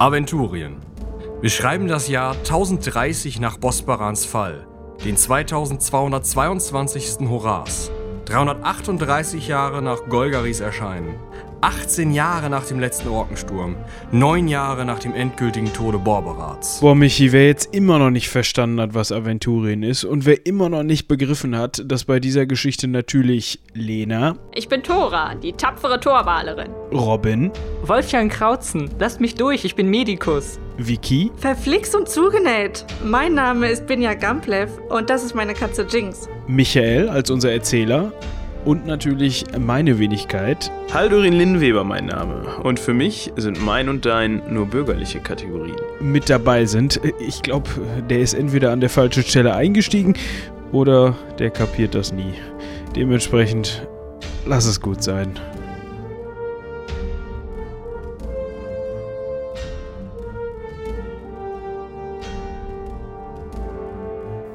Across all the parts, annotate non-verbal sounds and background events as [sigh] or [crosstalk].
Aventurien. Wir schreiben das Jahr 1030 nach Bosbarans Fall, den 2222. Horas, 338 Jahre nach Golgaris Erscheinen, 18 Jahre nach dem letzten Orkensturm, 9 Jahre nach dem endgültigen Tode Borberats. Boah, Michi, wer jetzt immer noch nicht verstanden hat, was Aventurien ist und wer immer noch nicht begriffen hat, dass bei dieser Geschichte natürlich Lena, Ich bin Tora, die tapfere Torwalerin. Robin, Wolfgang Krautzen, lasst mich durch, ich bin Medikus. Vicky, Verflixt und zugenäht. Mein Name ist Binja Gamplev und das ist meine Katze Jinx. Michael als unser Erzähler und natürlich meine Wenigkeit. Haldurin Linnweber mein Name. Und für mich sind mein und dein nur bürgerliche Kategorien. mit dabei sind. Ich glaube, der ist entweder an der falschen Stelle eingestiegen oder der kapiert das nie. Dementsprechend, lass es gut sein.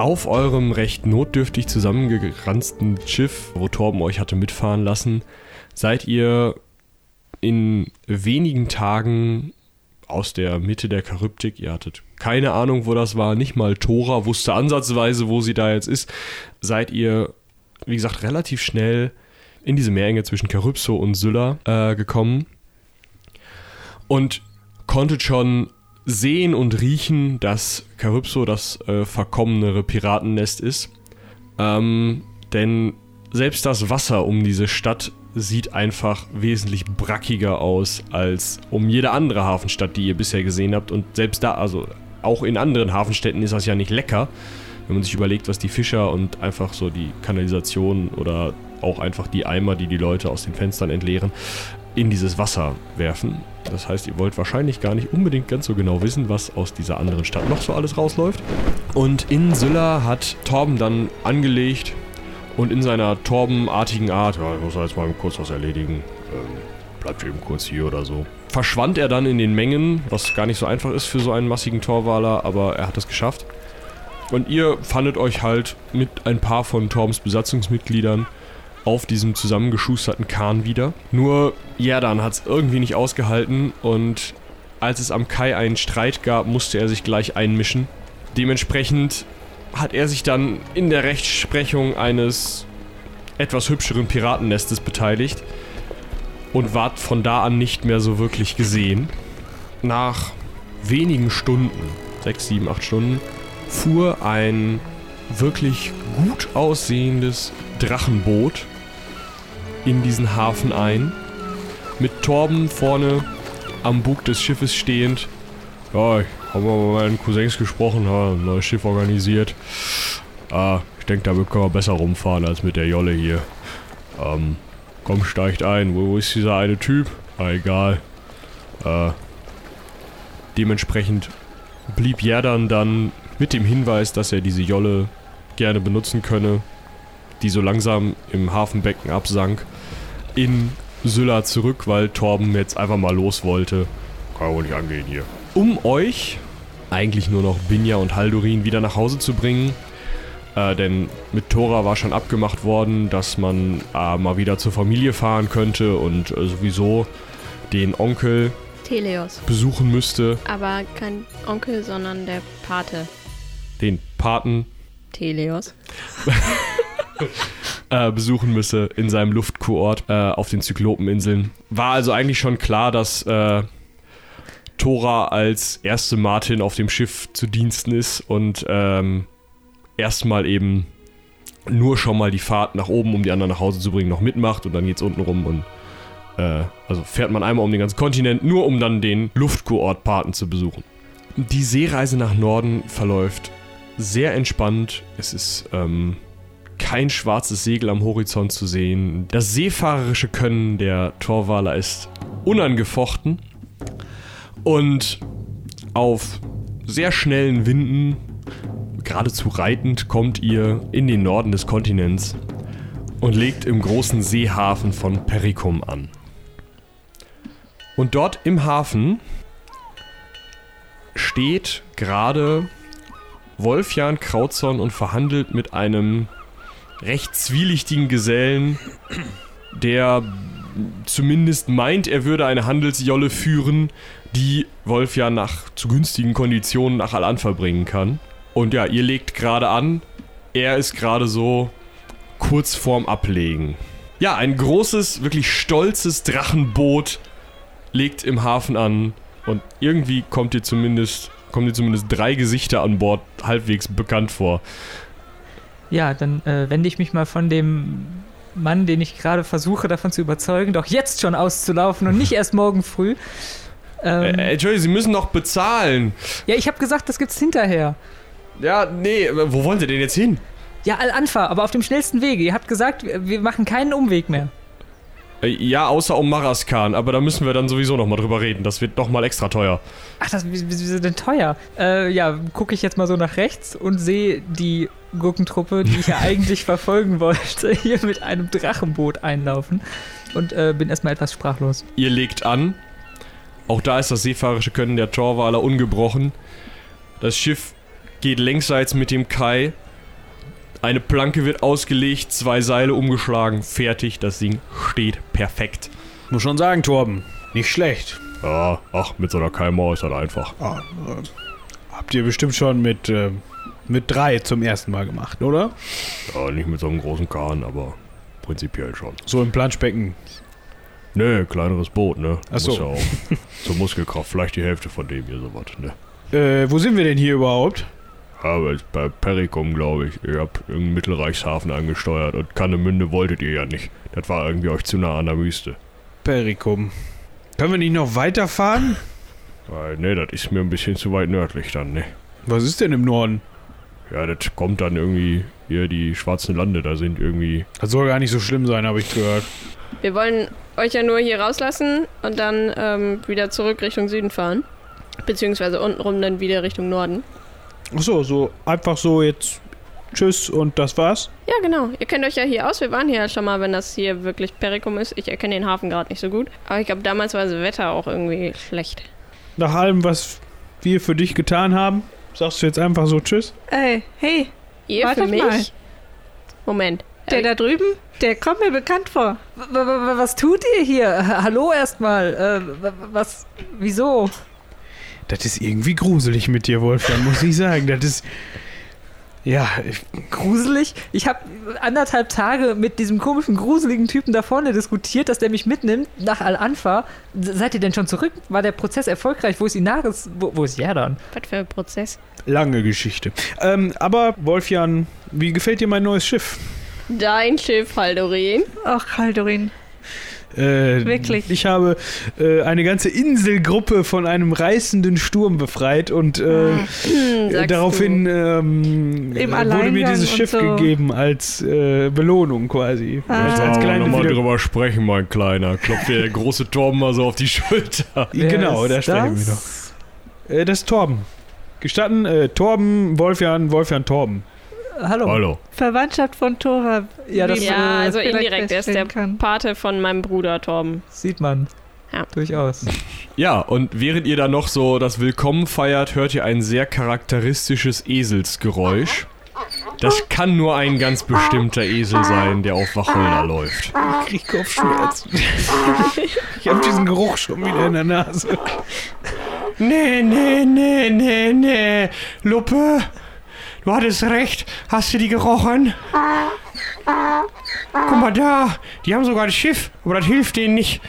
Auf eurem recht notdürftig zusammengeranzten Schiff, wo Torben euch hatte mitfahren lassen, seid ihr in wenigen Tagen aus der Mitte der Charybdik. Ihr hattet keine Ahnung, wo das war. Nicht mal Tora wusste ansatzweise, wo sie da jetzt ist. Seid ihr, wie gesagt, relativ schnell in diese Meerenge zwischen Charybso und Sylla äh, gekommen. Und konntet schon sehen und riechen, dass Charybso das äh, verkommenere Piratennest ist. Ähm, denn selbst das Wasser um diese Stadt sieht einfach wesentlich brackiger aus als um jede andere Hafenstadt, die ihr bisher gesehen habt. Und selbst da, also auch in anderen Hafenstädten ist das ja nicht lecker, wenn man sich überlegt, was die Fischer und einfach so die Kanalisation oder auch einfach die Eimer, die die Leute aus den Fenstern entleeren, in dieses Wasser werfen. Das heißt, ihr wollt wahrscheinlich gar nicht unbedingt ganz so genau wissen, was aus dieser anderen Stadt noch so alles rausläuft. Und in Sylla hat Torben dann angelegt und in seiner Torben-artigen Art, ja, ich muss jetzt mal kurz was erledigen, ähm, bleibt eben kurz hier oder so, verschwand er dann in den Mengen, was gar nicht so einfach ist für so einen massigen Torwaler, aber er hat es geschafft. Und ihr fandet euch halt mit ein paar von Torbens Besatzungsmitgliedern auf diesem zusammengeschusterten Kahn wieder. Nur Jerdan hat es irgendwie nicht ausgehalten und als es am Kai einen Streit gab, musste er sich gleich einmischen. Dementsprechend hat er sich dann in der Rechtsprechung eines etwas hübscheren Piratennestes beteiligt und ward von da an nicht mehr so wirklich gesehen. Nach wenigen Stunden, sechs, sieben, acht Stunden, fuhr ein wirklich gut aussehendes Drachenboot in diesen Hafen ein. Mit Torben vorne am Bug des Schiffes stehend. Ja, ich habe mal mit meinen Cousins gesprochen, habe ein neues Schiff organisiert. Ah, ich denke, damit können wir besser rumfahren als mit der Jolle hier. Ähm, komm, steigt ein. Wo, wo ist dieser eine Typ? Ah, egal. Äh, dementsprechend blieb Jerdan dann mit dem Hinweis, dass er diese Jolle gerne benutzen könne, die so langsam im Hafenbecken absank, in Sylla zurück, weil Torben jetzt einfach mal los wollte. Kann ja wohl nicht angehen hier. Um euch, eigentlich nur noch Binja und Haldurin, wieder nach Hause zu bringen, äh, denn mit Tora war schon abgemacht worden, dass man äh, mal wieder zur Familie fahren könnte und äh, sowieso den Onkel Teleos. besuchen müsste, Aber kein Onkel, sondern der Pate. den Paten Teleos. [laughs] äh, besuchen müsse in seinem Luftkurort äh, auf den Zyklopeninseln. War also eigentlich schon klar, dass äh, Tora als erste Martin auf dem Schiff zu Diensten ist und ähm, erstmal eben nur schon mal die Fahrt nach oben, um die anderen nach Hause zu bringen, noch mitmacht und dann geht's unten rum und äh, also fährt man einmal um den ganzen Kontinent, nur um dann den Luftkurort Paten zu besuchen. Die Seereise nach Norden verläuft sehr entspannt. Es ist ähm, kein schwarzes Segel am Horizont zu sehen. Das seefahrerische Können der Torwaler ist unangefochten. Und auf sehr schnellen Winden, geradezu reitend, kommt ihr in den Norden des Kontinents und legt im großen Seehafen von Pericum an. Und dort im Hafen steht gerade Wolfjan Krautzorn und verhandelt mit einem recht zwielichtigen Gesellen, der zumindest meint, er würde eine Handelsjolle führen, die Wolf ja nach zu günstigen Konditionen nach Al-Anfa bringen kann. Und ja, ihr legt gerade an. Er ist gerade so kurz vorm Ablegen. Ja, ein großes, wirklich stolzes Drachenboot legt im Hafen an. Und irgendwie kommt ihr zumindest, kommen dir zumindest drei Gesichter an Bord halbwegs bekannt vor. Ja, dann äh, wende ich mich mal von dem Mann, den ich gerade versuche davon zu überzeugen, doch jetzt schon auszulaufen und nicht erst morgen früh. Ähm, Äh, Entschuldigung, Sie müssen noch bezahlen. ja, ich habe gesagt, das gibt's hinterher. Ja, nee, wo wollen Sie denn jetzt hin? Ja, Al-Anfa, aber auf dem schnellsten Wege. Ihr habt gesagt, wir machen keinen Umweg mehr. Äh, Ja, außer um Maraskan, aber da müssen wir dann sowieso nochmal drüber reden. Das wird nochmal extra teuer. Ach, das ist denn teuer? Äh, ja, gucke ich jetzt mal so nach rechts und sehe die Gurkentruppe, die ich ja eigentlich [laughs] verfolgen wollte, [laughs] hier mit einem Drachenboot einlaufen und äh, bin erstmal etwas sprachlos. Ihr legt an. Auch da ist das seefahrerische Können der Torwaler ungebrochen. Das Schiff geht längsseits mit dem Kai. Eine Planke wird ausgelegt, zwei Seile umgeschlagen, fertig. Das Ding steht perfekt. Muss schon sagen, Torben, nicht schlecht. Ja, ach, mit so einer Kaimauer ist das einfach. Ah, äh, habt ihr bestimmt schon mit, äh, mit drei zum ersten Mal gemacht, oder? Ja, nicht mit so einem großen Kahn, aber prinzipiell schon. So im Planschbecken. Ne, kleineres Boot, ne? Ach so. Muss ja auch [laughs] zur Muskelkraft, vielleicht die Hälfte von dem hier sowas, ne? Äh, wo sind wir denn hier überhaupt? Aber bei Perikum, glaube ich. Ihr habt irgendeinen Mittelreichshafen angesteuert und Kannemünde wolltet ihr ja nicht. Das war irgendwie euch zu nah an der Wüste. Perikum. Können wir nicht noch weiterfahren? Weil, ne, das ist mir ein bisschen zu weit nördlich dann, ne? Was ist denn im Norden? Ja, das kommt dann irgendwie hier die schwarzen Lande, da sind irgendwie. Das soll gar nicht so schlimm sein, habe ich gehört. Wir wollen euch ja nur hier rauslassen und dann ähm, wieder zurück Richtung Süden fahren. Beziehungsweise untenrum dann wieder Richtung Norden. Ach so, so einfach so jetzt Tschüss und das war's? Ja, genau. Ihr kennt euch ja hier aus. Wir waren hier ja schon mal, wenn das hier wirklich Perikum ist. Ich erkenne den Hafen gerade nicht so gut. Aber ich glaube, damals war das Wetter auch irgendwie schlecht. Nach allem, was wir für dich getan haben, sagst du jetzt einfach so Tschüss? Ey, hey, Ihr Wartet für mich? mal. Moment. der Äh, da drüben, der kommt mir bekannt vor. W was tut ihr hier? Ha- Hallo erstmal. Äh, was? Wieso? Das ist irgendwie gruselig mit dir, Wolfgang, muss ich sagen. Das ist. Ja, ich, Gruselig? Ich habe anderthalb Tage mit diesem komischen, gruseligen Typen da vorne diskutiert, dass der mich mitnimmt nach Al-Anfa. Seid ihr denn schon zurück? War der Prozess erfolgreich? Wo ist Inaris? Wo, wo ist Jerdan? Was für ein Prozess? lange Geschichte. Ähm, aber, Wolfjan, wie gefällt dir mein neues Schiff? Dein Schiff, Haldorin. Ach, Haldorin. Äh, Wirklich? Ich habe äh, eine ganze Inselgruppe von einem reißenden Sturm befreit und äh, Hm, äh, sagst daraufhin ähm, äh, wurde mir dieses Schiff so. gegeben als äh, Belohnung quasi. Ah. Jetzt als kleine nochmal drüber sprechen, mein Kleiner. Klopft dir der große Torben mal so auf die Schulter. [laughs] Genau, Wer da ist sprechen wir das? noch. Äh, das ist Torben. Gestatten, äh, Torben, Wolfjan, Wolfjan, Torben. Hallo. Hallo. Verwandtschaft von Tora. Ja, das- Ja, man also indirekt. Er ist der kann. Pate von meinem Bruder Torben. Sieht man. Ja. Durchaus. Ja, und während ihr da noch so das Willkommen feiert, hört ihr ein sehr charakteristisches Eselsgeräusch. Das kann nur ein ganz bestimmter Esel sein, der auf Wacholder läuft. Ich krieg Kopfschmerzen. ich habe diesen Geruch schon wieder in der Nase. Nee, nee, nee, nee, nee. Luppe, du hattest recht. Hast du die gerochen? Guck mal da, die haben sogar das Schiff, aber das hilft denen nicht.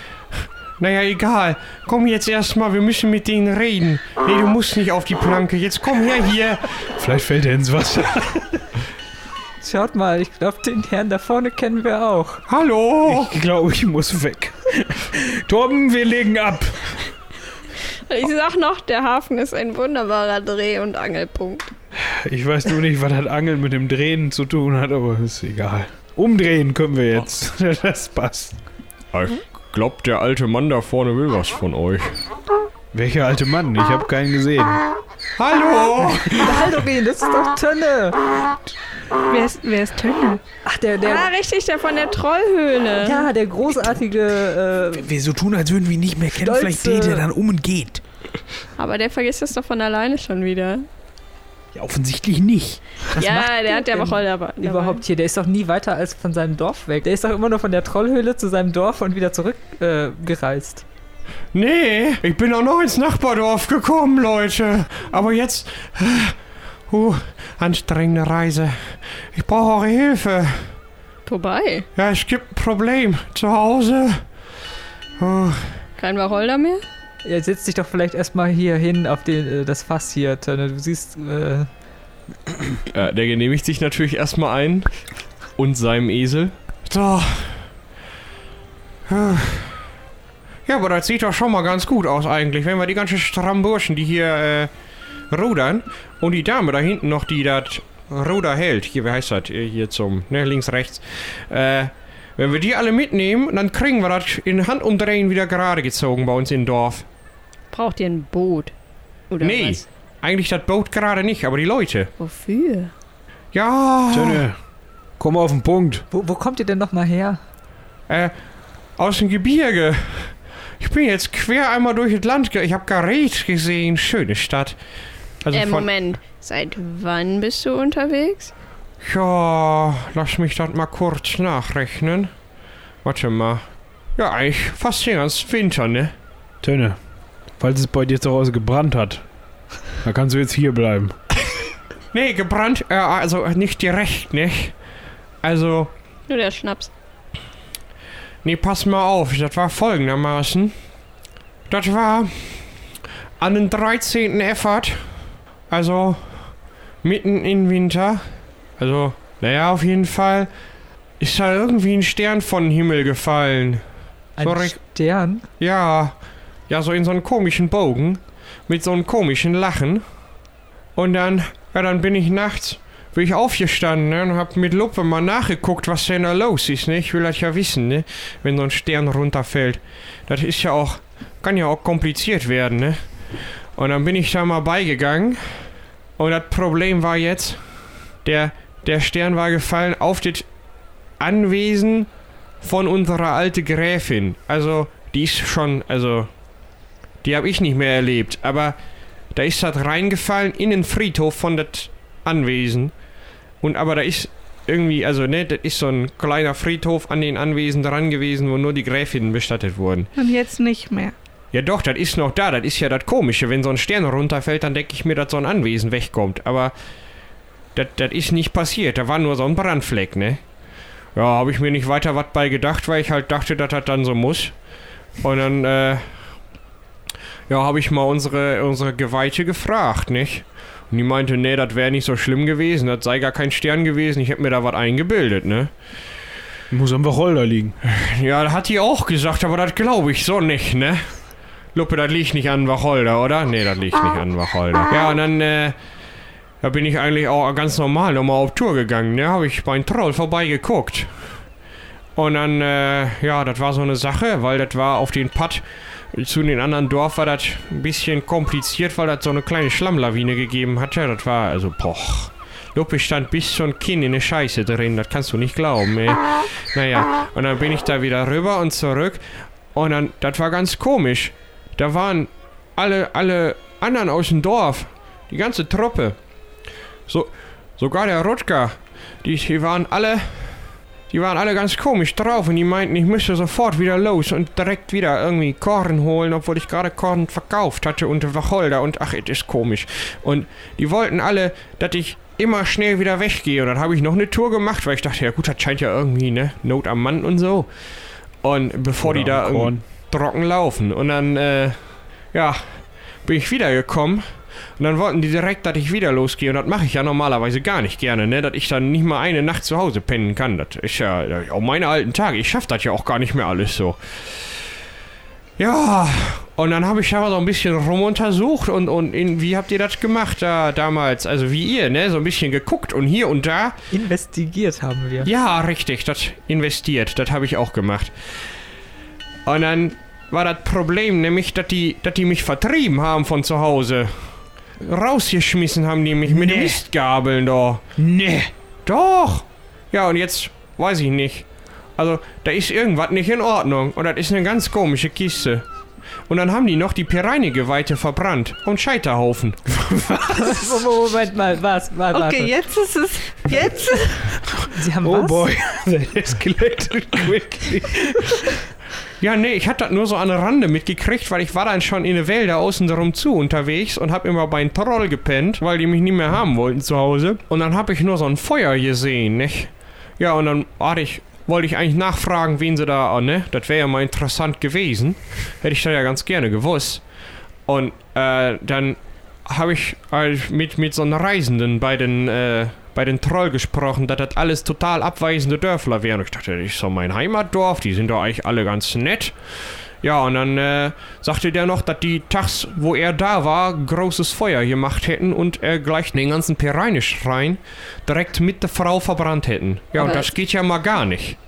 Naja, egal. Komm jetzt erstmal, wir müssen mit denen reden. Nee, du musst nicht auf die Planke. Jetzt komm her hier. Vielleicht fällt er ins Wasser. Schaut mal, ich glaube, den Herrn da vorne kennen wir auch. Hallo. Ich glaube, ich muss weg. Torben, wir legen ab. Ich sag noch, der Hafen ist ein wunderbarer Dreh- und Angelpunkt. Ich weiß nur nicht, was das Angeln mit dem Drehen zu tun hat, aber ist egal. Umdrehen können wir jetzt. [laughs] Das passt. Ich glaub, der alte Mann da vorne will was von euch. Welcher alte Mann? Ich habe keinen gesehen. Hallo. Haldorin, das ist doch Tönne. Wer ist, wer ist Tönne? Ach, der, Ah, der, richtig, der von der Trollhöhle. ja, der großartige, äh, Wir so tun, als würden wir ihn nicht mehr kennen. Stolze- Vielleicht dreht er dann um und geht. Aber der vergisst es doch von alleine schon wieder. Ja, offensichtlich nicht. Was macht ja, der hat ja Wacholder dabei. Überhaupt hier, der ist doch nie weiter als von seinem Dorf weg. Der ist doch immer nur von der Trollhöhle zu seinem Dorf und wieder zurückgereist. Äh, gereist. Nee, ich bin auch noch ins Nachbardorf gekommen, Leute. Aber jetzt. Uh, anstrengende Reise. Ich brauche eure Hilfe. Vorbei. Ja, es gibt ein Problem zu Hause. Oh, Kein Wacholder mehr? Ja, setz dich doch vielleicht erstmal hier hin auf den, äh, das Fass hier, Tönne. Du siehst, äh, äh, der genehmigt sich natürlich erstmal ein. Und seinem Esel. So. Ja, aber das sieht doch schon mal ganz gut aus eigentlich, wenn wir die ganzen strammen Burschen, die hier äh, rudern und die Dame da hinten noch, die das Ruder hält, hier, wie heißt das, äh, hier zum, ne, links, rechts, äh, wenn wir die alle mitnehmen, dann kriegen wir das in Handumdrehen wieder gerade gezogen bei uns im Dorf. Braucht ihr ein Boot? Oder nee, was? eigentlich das Boot gerade nicht, aber die Leute. Wofür? Ja, Tönne, komm auf den Punkt. wo, wo kommt ihr denn nochmal her? äh, aus dem Gebirge. Ich bin jetzt quer einmal durch das Land. ge- Ich habe Garet gesehen. Schöne Stadt. Also äh, Moment. Seit wann bist du unterwegs? Ja, lass mich das mal kurz nachrechnen. Warte mal. Ja, eigentlich fast den ganzen Winter, ne? Tönne, falls es bei dir zu Hause gebrannt hat, dann kannst du jetzt hier bleiben. [laughs] Nee, gebrannt, äh, also nicht direkt, ne? Also, Nur der Schnaps. nee, pass mal auf. Das war folgendermaßen. Das war an den 13. Effert. Also, mitten im Winter. Also, naja, auf jeden Fall ist da irgendwie ein Stern von Himmel gefallen. Ein Sorry. Stern? Ja, ja, so in so einem komischen Bogen. Mit so einem komischen Lachen. Und dann, ja, dann bin ich nachts, bin ich aufgestanden ne, und hab mit Lupe mal nachgeguckt, was denn da los ist, ne? Ich will das ja wissen, ne? Wenn so ein Stern runterfällt. Das ist ja auch, kann ja auch kompliziert werden, ne? Und dann bin ich da mal beigegangen. Und das Problem war jetzt, der, der Stern war gefallen auf das Anwesen von unserer alten Gräfin. Also, die ist schon, also, die habe ich nicht mehr erlebt. Aber da ist das reingefallen in den Friedhof von das Anwesen. Und aber da ist irgendwie, also, ne, das ist so ein kleiner Friedhof an den Anwesen dran gewesen, wo nur die Gräfinnen bestattet wurden. Und jetzt nicht mehr. Ja doch, das ist noch da, das ist ja das Komische. Wenn so ein Stern runterfällt, dann denke ich mir, dass so ein Anwesen wegkommt. Aber das ist nicht passiert, da war nur so ein Brandfleck, ne? Ja, habe ich mir nicht weiter was bei gedacht, weil ich halt dachte, dass das dann so muss. Und dann, äh, ja, habe ich mal unsere, unsere Geweihte gefragt, nicht? Und die meinte, nee, das wäre nicht so schlimm gewesen, das sei gar kein Stern gewesen, ich hätte mir da was eingebildet, ne? Muss am Wacholder liegen. [laughs] Ja, hat die auch gesagt, aber das glaube ich so nicht, ne? Luppe, das liegt nicht an Wacholder, oder? Nee, das liegt nicht an Wacholder. Ja, und dann, äh, da bin ich eigentlich auch ganz normal nochmal auf Tour gegangen, ne? Habe ich beim Troll vorbeigeguckt. Und dann, äh, ja, das war so eine Sache, weil das war auf den Pad zu den anderen Dorf war das ein bisschen kompliziert, weil das so eine kleine Schlammlawine gegeben hatte. Das war, also, boah. Luppe stand bis zum Kinn in der Scheiße drin, das kannst du nicht glauben, ey. Naja, und dann bin ich da wieder rüber und zurück. Und dann, das war ganz komisch. Da waren alle, alle anderen aus dem Dorf, die ganze Truppe. So, sogar der Rutger. Die, die waren alle, die waren alle ganz komisch drauf und die meinten, ich müsste sofort wieder los und direkt wieder irgendwie Korn holen, obwohl ich gerade Korn verkauft hatte und Wacholder und ach, es ist komisch. Und die wollten alle, dass ich immer schnell wieder weggehe. Und dann habe ich noch eine Tour gemacht, weil ich dachte, ja gut, das scheint ja irgendwie, ne, Not am Mann und so. Und bevor Oder die da irgendwie trocken laufen. Und dann, äh, ja, bin ich wiedergekommen. Und dann wollten die direkt, dass ich wieder losgehe. Und das mache ich ja normalerweise gar nicht gerne, ne? Dass ich dann nicht mal eine Nacht zu Hause pennen kann. Das ist ja, auch meine alten Tage. Ich schaff das ja auch gar nicht mehr alles so. Ja, und dann habe ich aber so ein bisschen rumuntersucht und, und in, wie habt ihr das gemacht da damals? Also wie ihr, ne? So ein bisschen geguckt und hier und da. Investigiert haben wir. Ja, richtig, das investiert, das habe ich auch gemacht. Und dann war das Problem nämlich, dass die, dass die mich vertrieben haben von zu Hause. Rausgeschmissen haben die mich mit Nee. Mistgabeln da. Nee. Doch! Ja, und jetzt weiß ich nicht. Also, da ist irgendwas nicht in Ordnung. Und das ist eine ganz komische Kiste. Und dann haben die noch die Pereinegeweihte verbrannt und Scheiterhaufen. [laughs] Moment mal, was? was Okay, warte. jetzt ist es. Jetzt? Sie haben Oh was? boy, [laughs] that escalated quickly. [laughs] Ja, nee, ich hatte das nur so an der Rande mitgekriegt, weil ich war dann schon in den Wälder außen drum zu unterwegs und hab immer bei einem Troll gepennt, weil die mich nicht mehr haben wollten zu Hause. Und dann hab ich nur so ein Feuer gesehen, nicht? Ja, und dann hatte ich, wollte ich eigentlich nachfragen, wen sie da, oh, ne? Das wäre ja mal interessant gewesen. Hätte ich da ja ganz gerne gewusst. Und äh, dann habe ich äh, mit, mit so einem Reisenden bei den, äh, bei den Troll gesprochen, dass das alles total abweisende Dörfler wären. Und ich dachte, das ist so mein Heimatdorf, die sind doch eigentlich alle ganz nett. Ja, und dann äh, sagte der noch, dass die tags, wo er da war, großes Feuer gemacht hätten und er gleich den ganzen Pereine-Schrein direkt mit der Frau verbrannt hätten. Ja, und Aber- das geht ja mal gar nicht.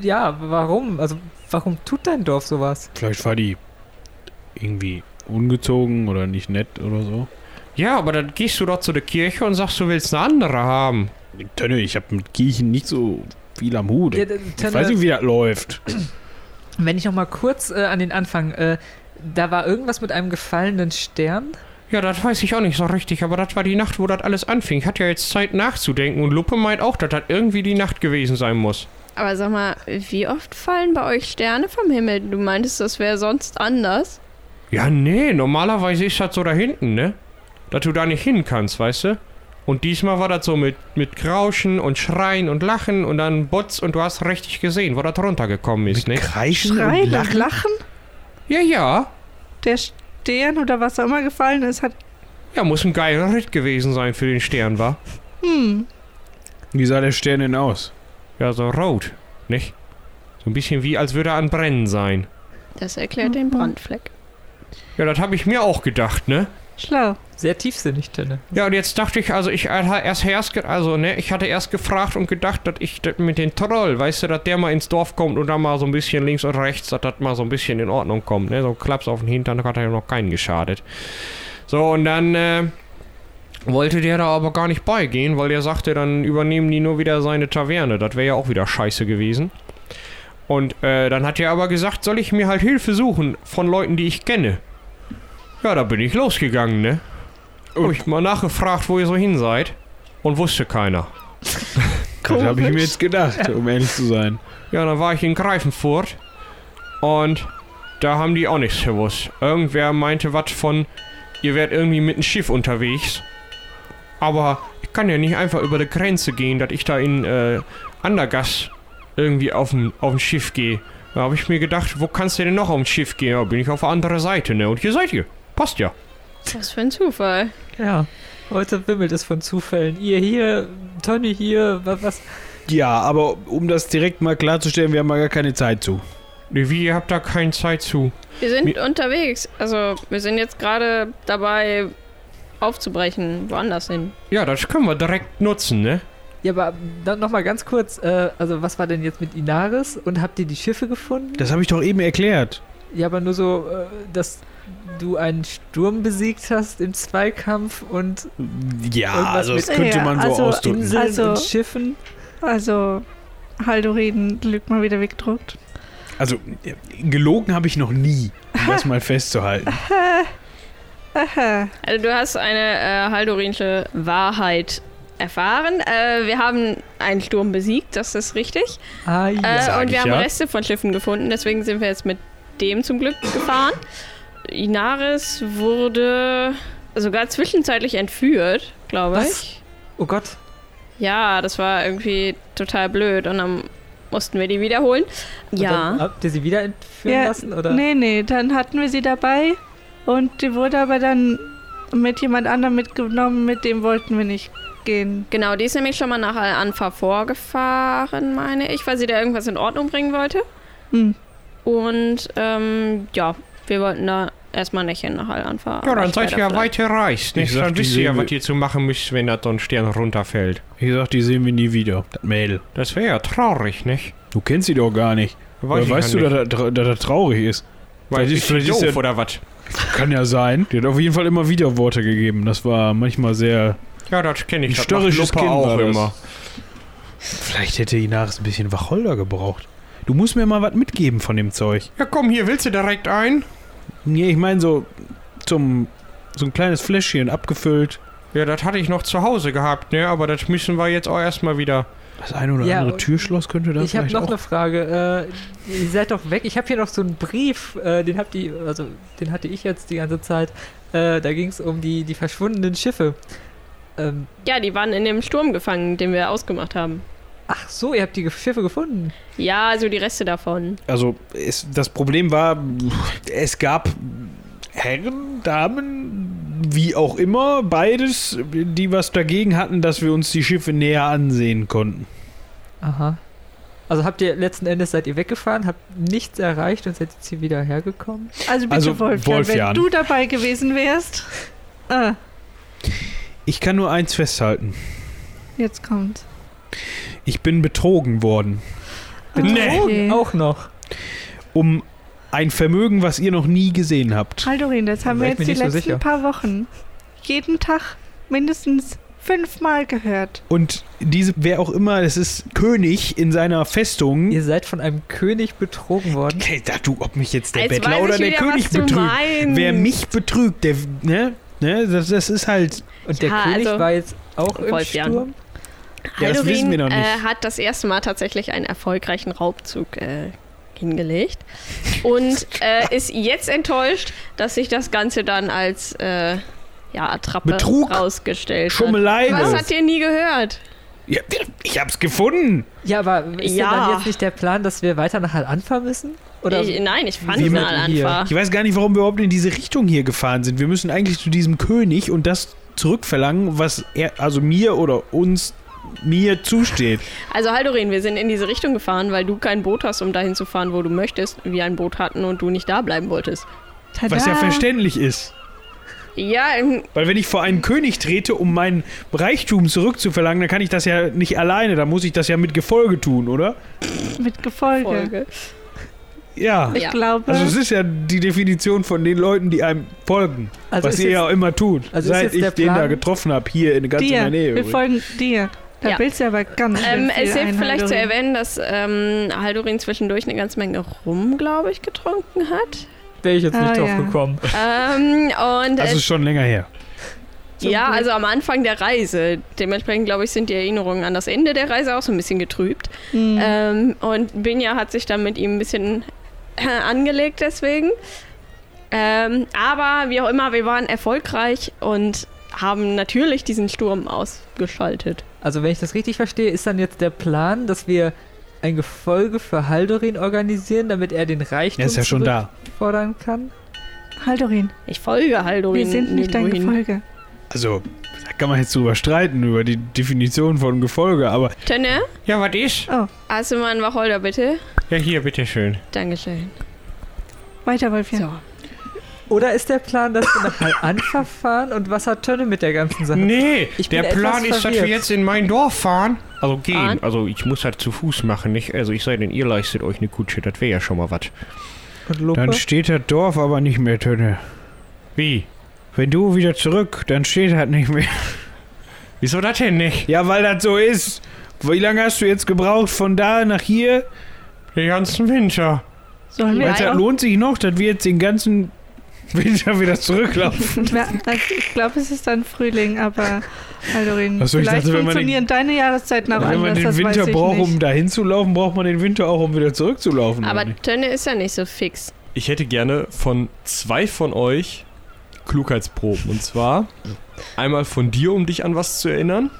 Ja, warum? Also, warum tut dein Dorf sowas? Vielleicht war die irgendwie ungezogen oder nicht nett oder so. Ja, aber dann gehst du doch zu der Kirche und sagst, du willst eine andere haben. Tönne, ich habe mit Kirchen nicht so viel am Hut. Ja, ich weiß nicht, wie das läuft. Wenn ich noch mal kurz äh, an den Anfang, äh, da war irgendwas mit einem gefallenen Stern. Ja, das weiß ich auch nicht so richtig, aber das war die Nacht, wo das alles anfing. Ich hatte ja jetzt Zeit nachzudenken und Luppe meint auch, dass das irgendwie die Nacht gewesen sein muss. Aber sag mal, wie oft fallen bei euch Sterne vom Himmel? Du meintest, das wäre sonst anders. Ja, nee, normalerweise ist das so da hinten, ne? Dass du da nicht hin kannst, weißt du? Und diesmal war das so mit, mit Grauschen und Schreien und Lachen und dann Botz und du hast richtig gesehen, wo das runtergekommen ist, ne? Kreischen Schreien und und lachen. lachen? Ja, ja. Der Stern oder was auch immer gefallen ist, hat. Ja, muss ein geiler Ritt gewesen sein für den Stern, war. Hm. Wie sah der Stern denn aus? Ja, so rot, nicht? So ein bisschen wie, als würde er an Brennen sein. Das erklärt den Brandfleck. Ja, das habe ich mir auch gedacht, ne? Schlau. Sehr tiefsinnig, Tönne. Ja, und jetzt dachte ich, also ich erst erst, also ne, ich hatte erst gefragt und gedacht, dass ich das mit dem Troll, weißt du, dass der mal ins Dorf kommt und dann mal so ein bisschen links und rechts, dass das mal so ein bisschen in Ordnung kommt, ne? So ein Klaps auf den Hintern hat er ja noch keinen geschadet. So, und dann äh, wollte der da aber gar nicht beigehen, weil der sagte, dann übernehmen die nur wieder seine Taverne. Das wäre ja auch wieder scheiße gewesen. Und äh, dann hat er aber gesagt, soll ich mir halt Hilfe suchen von Leuten, die ich kenne. Ja, da bin ich losgegangen, ne? Hab ich mal nachgefragt, wo ihr so hin seid. Und wusste keiner. [laughs] Das habe ich mir jetzt gedacht, um ehrlich zu sein. Ja, dann war ich in Greifenfurt. Und da haben die auch nichts gewusst. Irgendwer meinte was von, ihr werdet irgendwie mit einem Schiff unterwegs. Aber ich kann ja nicht einfach über die Grenze gehen, dass ich da in äh, Andergast irgendwie auf ein Schiff gehe. Da habe ich mir gedacht, wo kannst du denn noch auf ein Schiff gehen? Ja, bin ich auf der anderen Seite, ne? Und hier seid ihr. Passt ja. Was für ein Zufall. Ja. Heute wimmelt es von Zufällen. Ihr hier, Tönne hier, was, was? Ja, aber um das direkt mal klarzustellen, wir haben mal gar keine Zeit zu. Nee, Wie, ihr habt da keine Zeit zu. Wir sind Mi- unterwegs. Also, wir sind jetzt gerade dabei aufzubrechen, woanders hin. Ja, das können wir direkt nutzen, ne? Ja, aber dann noch mal ganz kurz, äh, also was war denn jetzt mit Inaris und habt ihr die Schiffe gefunden? Das habe ich doch eben erklärt. Ja, aber nur so, äh, dass du einen Sturm besiegt hast im Zweikampf und Ja, also das könnte Ja, man so also ausdrücken. Inseln Also- und Schiffen. Also, Haldorin lügt mal wieder weggedruckt. Also, äh, gelogen habe ich noch nie, um das mal festzuhalten. Aha. Also, du hast eine äh, haldorinsche Wahrheit erfahren. Äh, wir haben einen Sturm besiegt, das ist richtig. Ah, ja. Äh, und wir haben ja. Reste von Schiffen gefunden, deswegen sind wir jetzt mit dem zum Glück gefahren. Inaris wurde sogar zwischenzeitlich entführt, glaube Was? ich. oh Gott. Ja, das war irgendwie total blöd und dann mussten wir die wiederholen. Und Dann Ja. habt ihr sie wieder entführen Ja, lassen, oder? Nee, nee, dann hatten wir sie dabei und die wurde aber dann mit jemand anderem mitgenommen, mit dem wollten wir nicht gehen. Genau, die ist nämlich schon mal nach Al-Anfa vorgefahren, meine ich, weil sie da irgendwas in Ordnung bringen wollte. Hm. Und ähm, ja, wir wollten da erstmal nicht hin nach Al-Anfa. Ja, aber dann ich seid ihr ja vielleicht- weit gereist. Ich Nicht? sag, Dann wisst ihr ja, was ihr zu machen müsst, wenn da so ein Stern runterfällt. Wie gesagt, die sehen wir nie wieder. Das Mädel. Das wäre ja traurig, nicht? Du kennst sie doch gar nicht. Weiß Oder ich weißt ja du, nicht. dass er, dass er traurig ist? Weil vielleicht ist sie vielleicht ist doof ja- oder was? Kann ja sein. Die hat auf jeden Fall immer wieder Worte gegeben. Das war manchmal sehr. Ja, das kenne ich. Ein Das störrisches Kind auch war das. immer. Vielleicht hätte Inaris ein bisschen Wacholder gebraucht. Du musst mir mal was mitgeben von dem Zeug. Ja, komm, hier, willst du direkt ein? Nee, ich meine so zum so ein kleines Fläschchen abgefüllt. Ja, das hatte ich noch zu Hause gehabt, ne? Aber das müssen wir jetzt auch erstmal wieder. Das eine oder Ja, andere Türschloss könnte da Ich habe noch auch. eine Frage. Äh, ihr seid doch weg. Ich habe hier noch so einen Brief, äh, den habt ihr, also den hatte ich jetzt die ganze Zeit. Äh, da ging es um die, die verschwundenen Schiffe. Ähm, Ja, die waren in dem Sturm gefangen, den wir ausgemacht haben. Ach so, ihr habt die Schiffe gefunden. Ja, also die Reste davon. Also es, das Problem war, es gab Herren, Damen, wie auch immer, beides, die was dagegen hatten, dass wir uns die Schiffe näher ansehen konnten. Aha. Also habt ihr letzten Endes seid ihr weggefahren, habt nichts erreicht und seid jetzt hier wieder hergekommen? Also bitte, Also, Wolfjan, Wolfjan. wenn du dabei gewesen wärst. Ah, Ich kann nur eins festhalten. jetzt kommt's. Ich bin betrogen worden. Okay. Auch noch. Um ein Vermögen, was ihr noch nie gesehen habt. Haldorin, das haben Da wir jetzt die so letzten sicher. paar Wochen jeden Tag mindestens fünfmal gehört. Und diese, wer auch immer, es ist König in seiner Festung. Ihr seid von einem König betrogen worden. Okay, sag du, ob mich jetzt der Jetzt Bettler oder der wieder, König betrügt. Wer mich betrügt, der, ne? ne das, das ist halt. Und der Ja, König also, war jetzt auch im Wolfjan. Sturm. Ja, das wissen wir noch nicht. Äh, hat das erste Mal tatsächlich einen erfolgreichen Raubzug äh, hingelegt und äh, ist jetzt enttäuscht, dass sich das Ganze dann als äh, ja, Attrappe Betrug, rausgestellt Schummelei. hat. Was hat ihr nie gehört? Ja, ich hab's gefunden. Ja, aber ist Ja. dann jetzt nicht der Plan, dass wir weiter nach Al-Anfa müssen? Oder ich, nein, ich fand es mit mal hier? einfach. Ich weiß gar nicht, warum wir überhaupt in diese Richtung hier gefahren sind. Wir müssen eigentlich zu diesem König und das zurückverlangen, was er, also mir oder uns, mir zusteht. Also Haldorin, wir sind in diese Richtung gefahren, weil du kein Boot hast, um dahin zu fahren, wo du möchtest. Wir ein Boot hatten und du nicht da bleiben wolltest. Tada. Was ja verständlich ist. Ja, im, Weil wenn ich vor einen König trete, um meinen Reichtum zurückzuverlangen, dann kann ich das ja nicht alleine. Da muss ich das ja mit Gefolge tun, oder? Mit Gefolge. Folge. Ja. Ich glaube, Also es ist ja die Definition von den Leuten, die einem folgen. Also was ihr jetzt- ja auch immer tut. also seit ich den da getroffen habe, hier in ganz in dir. der Nähe. Wir übrigens. folgen dir. Da Ja. willst du aber ganz schön Ähm, viel es hilft ein, vielleicht zu Haldorin. erwähnen, dass ähm, Haldorin zwischendurch eine ganze Menge Rum, glaube ich, getrunken hat. wäre ich jetzt nicht Ah, drauf ja. gekommen. ähm, und Das äh, ist schon länger her. ja, gut. also am Anfang der Reise. Dementsprechend, glaube ich, sind die Erinnerungen an das Ende der Reise auch so ein bisschen getrübt. Hm. Ähm, und Binja hat sich dann mit ihm ein bisschen [laughs] angelegt deswegen. Ähm, aber wie auch immer, wir waren erfolgreich und haben natürlich diesen Sturm ausgeschaltet. Also wenn ich das richtig verstehe, ist dann jetzt der Plan, dass wir ein Gefolge für Haldorin organisieren, damit er den Reichtum Er ist ja schon da. fordern kann? Haldorin, Ich folge Haldorin. wir sind nicht dein nirgendwo hin. Gefolge. Also, da kann man jetzt drüber streiten, über die Definition von Gefolge, aber Tönne, Ja, was ist? hast du mal einen Wacholder, bitte? Ja, hier, bitteschön. Dankeschön. Weiter, Wolfjan. So. Oder ist der Plan, dass wir nach Al-Anfa fahren und was hat Tönne mit der ganzen Sache? Nee, Ich der Plan ist, dass verwirrt. wir jetzt in mein Dorf fahren. Also gehen. Fahren? Also ich muss halt zu Fuß machen, nicht? Also ich sei denn, ihr leistet euch eine Kutsche, das wäre ja schon mal was. Dann steht das Dorf aber nicht mehr, Tönne. Wie? Wenn du wieder zurück, dann steht das nicht mehr. Wieso das denn nicht? Ja, weil das so ist. Wie lange hast du jetzt gebraucht von da nach hier? Den ganzen Winter. Sollen wir das lohnt sich noch, dass wir jetzt den ganzen [laughs] Winter wieder zurücklaufen? Ja, also ich glaube, es ist dann Frühling, aber Haldorin, Ach so, ich vielleicht dachte, wenn man funktionieren deine Jahreszeiten auch Wenn man anders, den das Winter weiß ich braucht, nicht. um da hinzulaufen, braucht man den Winter auch, um wieder zurückzulaufen. Aber? Tönne ist ja nicht so fix. Ich hätte gerne von zwei von euch Klugheitsproben. Und zwar einmal von dir, um dich an was zu erinnern.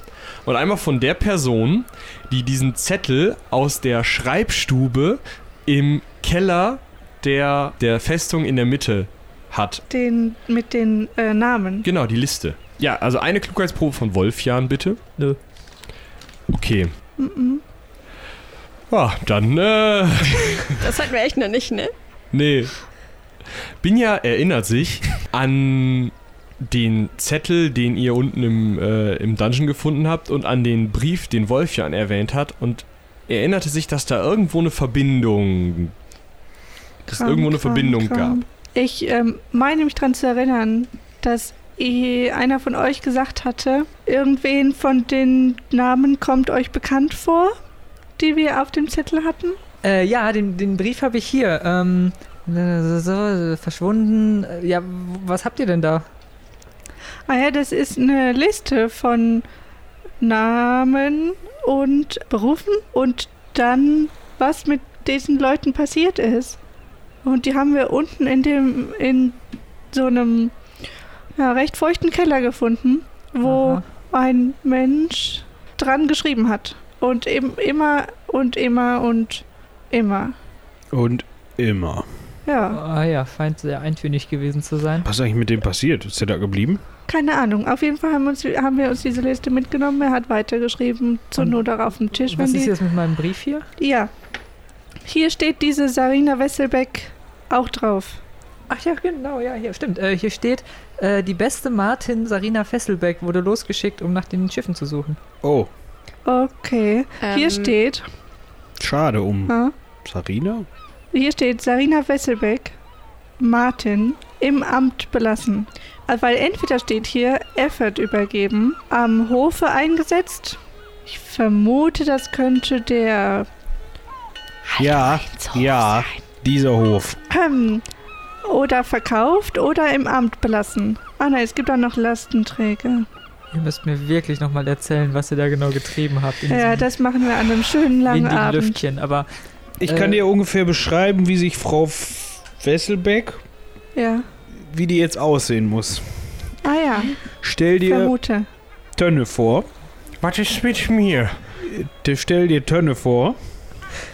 Und einmal von der Person, die diesen Zettel aus der Schreibstube im Keller der, der Festung in der Mitte hat. Den mit den äh, Namen. Genau, die Liste. Ja, also eine Klugheitsprobe von Wolfjan, bitte. Nö. Okay. Mhm. Ja, dann, äh, [laughs] Das hatten wir echt noch nicht, ne? nee. Binja erinnert sich an den Zettel, den ihr unten im, äh, im Dungeon gefunden habt und an den Brief, den Wolfjan erwähnt hat und erinnerte sich, dass da irgendwo eine Verbindung, dass es Kram, irgendwo eine Kram, Verbindung Kram. Ich ähm, meine mich daran zu erinnern, dass einer von euch gesagt hatte, irgendwen von den Namen kommt euch bekannt vor, die wir auf dem Zettel hatten. Äh, ja, den, den Brief habe ich hier. Ähm, äh, äh, verschwunden. Ja, was habt ihr denn da? Ah ja, das ist eine Liste von Namen und Berufen und dann, was mit diesen Leuten passiert ist. Und die haben wir unten in dem, in so einem ja, recht feuchten Keller gefunden, wo Aha. ein Mensch dran geschrieben hat. Und eben immer und immer und immer. Und immer. Ja, Ah ja, scheint sehr eintönig gewesen zu sein. Was ist eigentlich mit dem passiert? Ist der da geblieben? keine Ahnung. Auf jeden Fall haben, uns, haben wir uns diese Liste mitgenommen. Er hat weitergeschrieben, zur Und Not auch auf dem Tisch. Was wenn ist die, jetzt mit meinem Brief hier? Ja. Hier steht diese Sarina Wesselbeck auch drauf. Ach ja, genau, ja, hier stimmt. Äh, hier steht, äh, die beste Martin Sarina Fesselbeck wurde losgeschickt, um nach den Schiffen zu suchen. Oh, Okay. Hier Ähm, steht, schade um ja, Sarina. hier steht Sarina Wesselbeck, Martin, im Amt belassen. Also, Weil entweder steht hier Effort übergeben, am Hofe eingesetzt. Ich vermute, das könnte der Ja, ja, dieser Hof. ähm, oder verkauft oder im Amt belassen. Ah nein, es gibt auch noch Lastenträger. Ihr müsst mir wirklich nochmal erzählen, was ihr da genau getrieben habt in Ja, das machen wir an einem schönen langen windigen Abend. Lüftchen. Aber Ich Äh, kann dir ungefähr beschreiben, wie sich Frau Wesselbeck, Ja. wie die jetzt aussehen muss. Ah ja, Stell dir vermute. Tönne vor. Was ist mit mir? Der stell dir Tönne vor,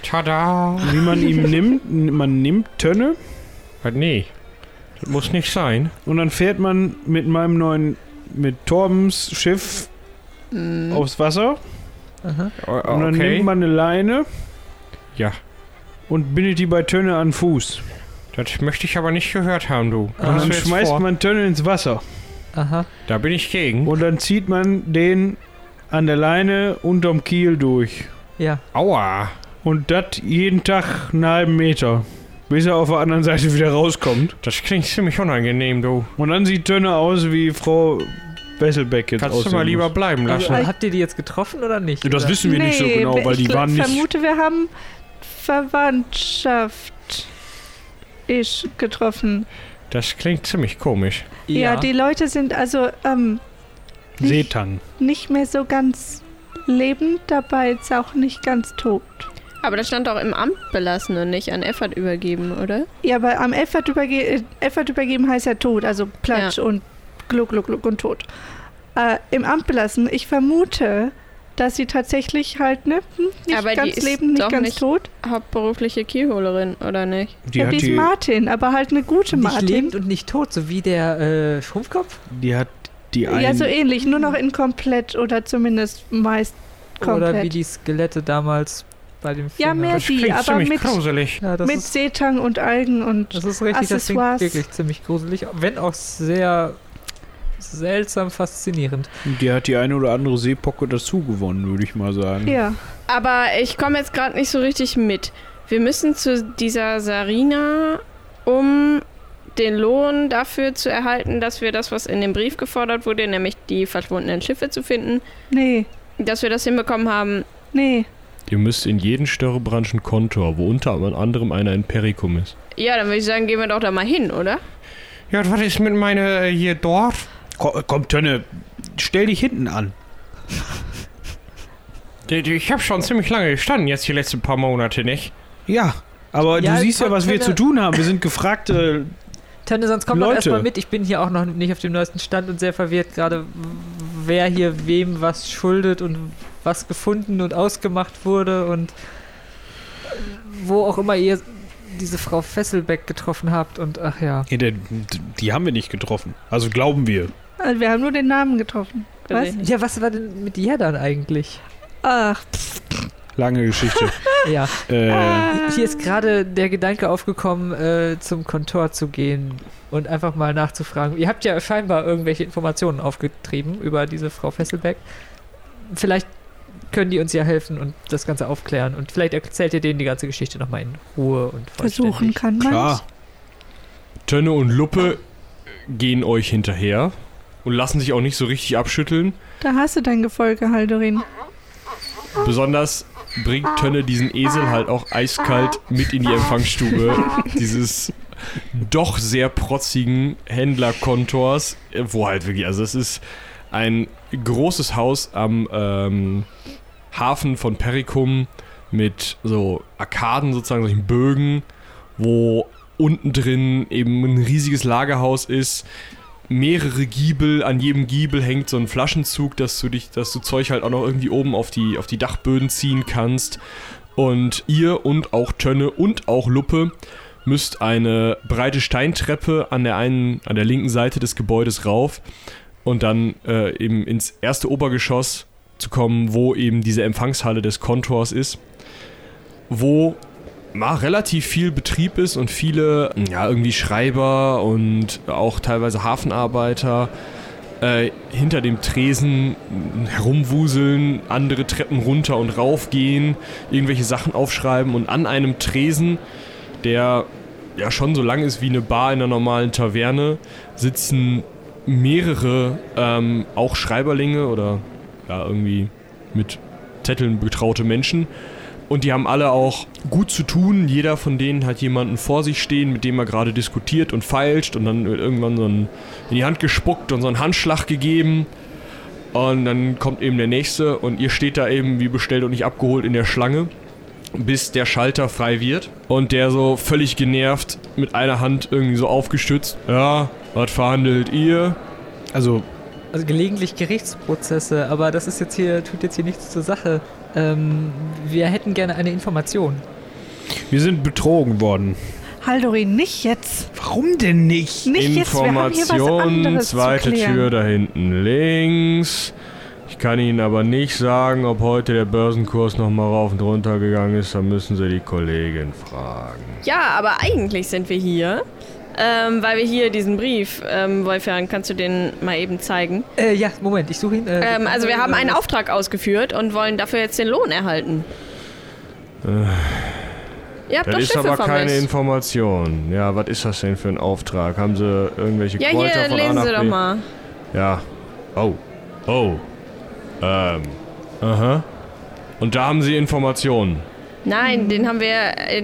Tada! wie man ihm nimmt. Man nimmt Tönne Was, nee, das muss nicht sein. und dann fährt man mit meinem neuen, mit Torbens Schiff mm, aufs Wasser aha. Und dann Okay. nimmt man eine Leine Ja, und bindet die bei Tönne an Fuß. das möchte ich aber nicht gehört haben, du. Ah. Und dann schmeißt vor? man Tönne ins Wasser aha. Da bin ich gegen. und dann zieht man den an der Leine unterm Kiel durch. Ja. Aua! Und das jeden Tag einen halben Meter. Bis er auf der anderen Seite wieder rauskommt. Das klingt ziemlich unangenehm, du. Und dann sieht Tönne aus, wie Frau Wesselbeck jetzt Kannst du mal lieber muss. bleichen Also, lassen. habt ihr die jetzt getroffen oder nicht? Das Oder? wissen wir nicht so Nee, genau, weil ich die waren nicht. vermute, wir haben Verwandtschaft ich getroffen. Das klingt ziemlich komisch. Ja. die Leute sind also ähm, nicht, Seetang. nicht mehr so ganz lebend, dabei jetzt auch nicht ganz tot. Aber das stand doch im Amt belassen und nicht an Effert übergeben, oder? Ja, aber am Effort, überge äh, Effort übergeben heißt ja tot, also Platsch und Gluck, Gluck, Gluck und tot. Äh, Im Amt belassen. Ich vermute, dass sie tatsächlich halt, ne, hm, nicht Aber die ganz ist lebend, nicht doch ganz nicht- tot. Hauptberufliche Kielholerin, oder nicht? Die, ja, hat die ist die, Martin, aber halt eine gute Nicht Martin. lebend und nicht tot, so wie der äh, Schrumpfkopf? die hat die ein, Ja, so ähnlich, nur noch in komplett oder zumindest meist komplett. Oder wie die Skelette damals bei dem Film. Ja, mehr Das die, klingt aber ziemlich mit, gruselig. Ja, das mit ist, Seetang und Algen und das ist richtig, das klingt Accessoires. wirklich ziemlich gruselig, wenn auch sehr seltsam faszinierend. die hat die eine oder andere Seepocke dazu gewonnen, würde ich mal sagen. ja. Aber ich komme jetzt gerade nicht so richtig mit. Wir müssen zu dieser Sarina, um den Lohn dafür zu erhalten, dass wir das, was in dem Brief gefordert wurde, nämlich die verschwundenen Schiffe zu finden, Nee, dass wir das hinbekommen haben. nee. Ihr müsst in jeden Störrebranche einen Kontor, wo unter anderem einer in Perikum ist. Ja, dann würde ich sagen, gehen wir doch da mal hin, oder? Ja, was ist mit meiner äh, hier dort? Komm, komm, Tönne, stell dich hinten an. [laughs] Ich habe schon ziemlich lange gestanden, jetzt die letzten paar Monate, nicht? Ja, aber Ja, du siehst ja, was wir Tönne. zu tun haben. Wir sind gefragte. Tönne, sonst komm doch Leute. erstmal mit. Ich bin hier auch noch nicht auf dem neuesten Stand und sehr verwirrt gerade, wer hier wem was schuldet und was gefunden und ausgemacht wurde und wo auch immer ihr diese Frau Fesselbeck getroffen habt und ach ja. Ja, der, die haben wir nicht getroffen. Also glauben wir. Also wir haben nur den Namen getroffen. Was? Ja, was war denn mit ihr dann eigentlich? Ach, Lange Geschichte. [laughs] Ja, äh, hier ist gerade der Gedanke aufgekommen, äh, zum Kontor zu gehen und einfach mal nachzufragen. Ihr habt ja scheinbar irgendwelche Informationen aufgetrieben über diese Frau Fesselbeck. Vielleicht können die uns ja helfen und das Ganze aufklären. Und vielleicht erzählt ihr denen die ganze Geschichte nochmal in Ruhe und versuchen kann man. klar. Tönne und Luppe gehen euch hinterher und lassen sich auch nicht so richtig abschütteln. Da hast du dein Gefolge, Haldorin. Besonders bringt Tönne diesen Esel halt auch eiskalt mit in die Empfangsstube dieses doch sehr protzigen Händlerkontors, äh, wo halt wirklich, also es ist ein großes Haus am ähm, Hafen von Pericum mit so Arkaden, sozusagen solchen Bögen, wo unten drin eben ein riesiges Lagerhaus ist, mehrere Giebel, an jedem Giebel hängt so ein Flaschenzug, dass du dich, dass du Zeug halt auch noch irgendwie oben auf die, auf die Dachböden ziehen kannst. Und ihr und auch Tönne und auch Luppe müsst eine breite Steintreppe an der einen, an der linken Seite des Gebäudes rauf und dann äh, eben ins erste Obergeschoss zu kommen, wo eben diese Empfangshalle des Kontors ist, wo mal relativ viel Betrieb ist und viele, ja, irgendwie Schreiber und auch teilweise Hafenarbeiter äh, hinter dem Tresen herumwuseln, andere Treppen runter und rauf gehen, irgendwelche Sachen aufschreiben und an einem Tresen, der ja schon so lang ist wie eine Bar in einer normalen Taverne, sitzen mehrere ähm, auch Schreiberlinge oder ja, irgendwie mit Zetteln betraute Menschen. Und die haben alle auch gut zu tun. Jeder von denen hat jemanden vor sich stehen, mit dem er gerade diskutiert und feilscht und dann wird irgendwann so ein in die Hand gespuckt und so einen Handschlag gegeben. Und dann kommt eben der nächste und ihr steht da eben wie bestellt und nicht abgeholt in der Schlange, bis der Schalter frei wird. Und der so völlig genervt mit einer Hand irgendwie so aufgestützt. Ja, was verhandelt ihr? Also, Also gelegentlich Gerichtsprozesse, aber das ist jetzt hier, tut jetzt hier nichts zur Sache. Ähm, wir hätten gerne eine Information. wir sind betrogen worden. Haldorin, nicht jetzt. Warum denn nicht? Nicht jetzt, wir haben hier was Information, anderes zweite. Tür da hinten links. Ich kann Ihnen aber nicht sagen, ob heute der Börsenkurs nochmal rauf und runter gegangen ist. Da müssen Sie die Kollegin fragen. Ja, aber eigentlich sind wir hier, ähm, weil wir hier diesen Brief, ähm, Wolfgang, kannst du den mal eben zeigen? Äh, ja, Moment, ich suche ihn. Äh, Ähm, also wir haben einen äh, Auftrag ausgeführt und wollen dafür jetzt den Lohn erhalten. Ihr habt Das doch ist Schiffe aber keine vermisst. Information. Ja, was ist das denn für ein Auftrag? Haben Sie irgendwelche Ja, Kräuter hier, von A lesen nach Sie doch B? mal. Ja. Oh. Oh. Ähm. Aha. Und da haben Sie Informationen. Nein, den haben wir äh,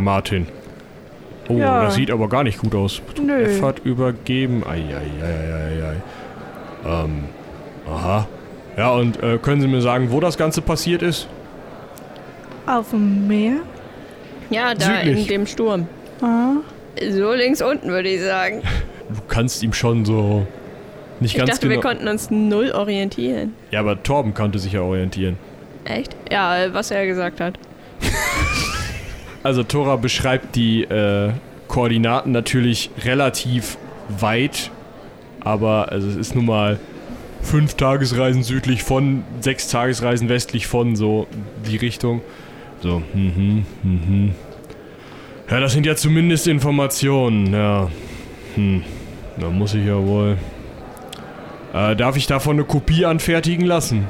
Martin. Oh, Ja. das sieht aber gar nicht gut aus. Nö. F hat übergeben. Eieieiei. Ähm, aha. Ja, und äh, können Sie mir sagen, wo das Ganze passiert ist? Auf dem Meer? Ja, da Südlich. in dem Sturm. Ah. So links unten, würde ich sagen. [laughs] Du kannst ihm schon so nicht Ich ganz dachte, genau. wir konnten uns null orientieren. ja, aber Torben konnte sich ja orientieren. Echt? Ja, was er gesagt hat. [laughs] Also Tora beschreibt die äh, Koordinaten natürlich relativ weit, aber also es ist nun mal fünf Tagesreisen südlich von, sechs Tagesreisen westlich von, so die Richtung. So, mhm, mhm. Ja, das sind ja zumindest Informationen, ja. Hm, da muss ich ja wohl. Äh, darf ich davon eine Kopie anfertigen lassen?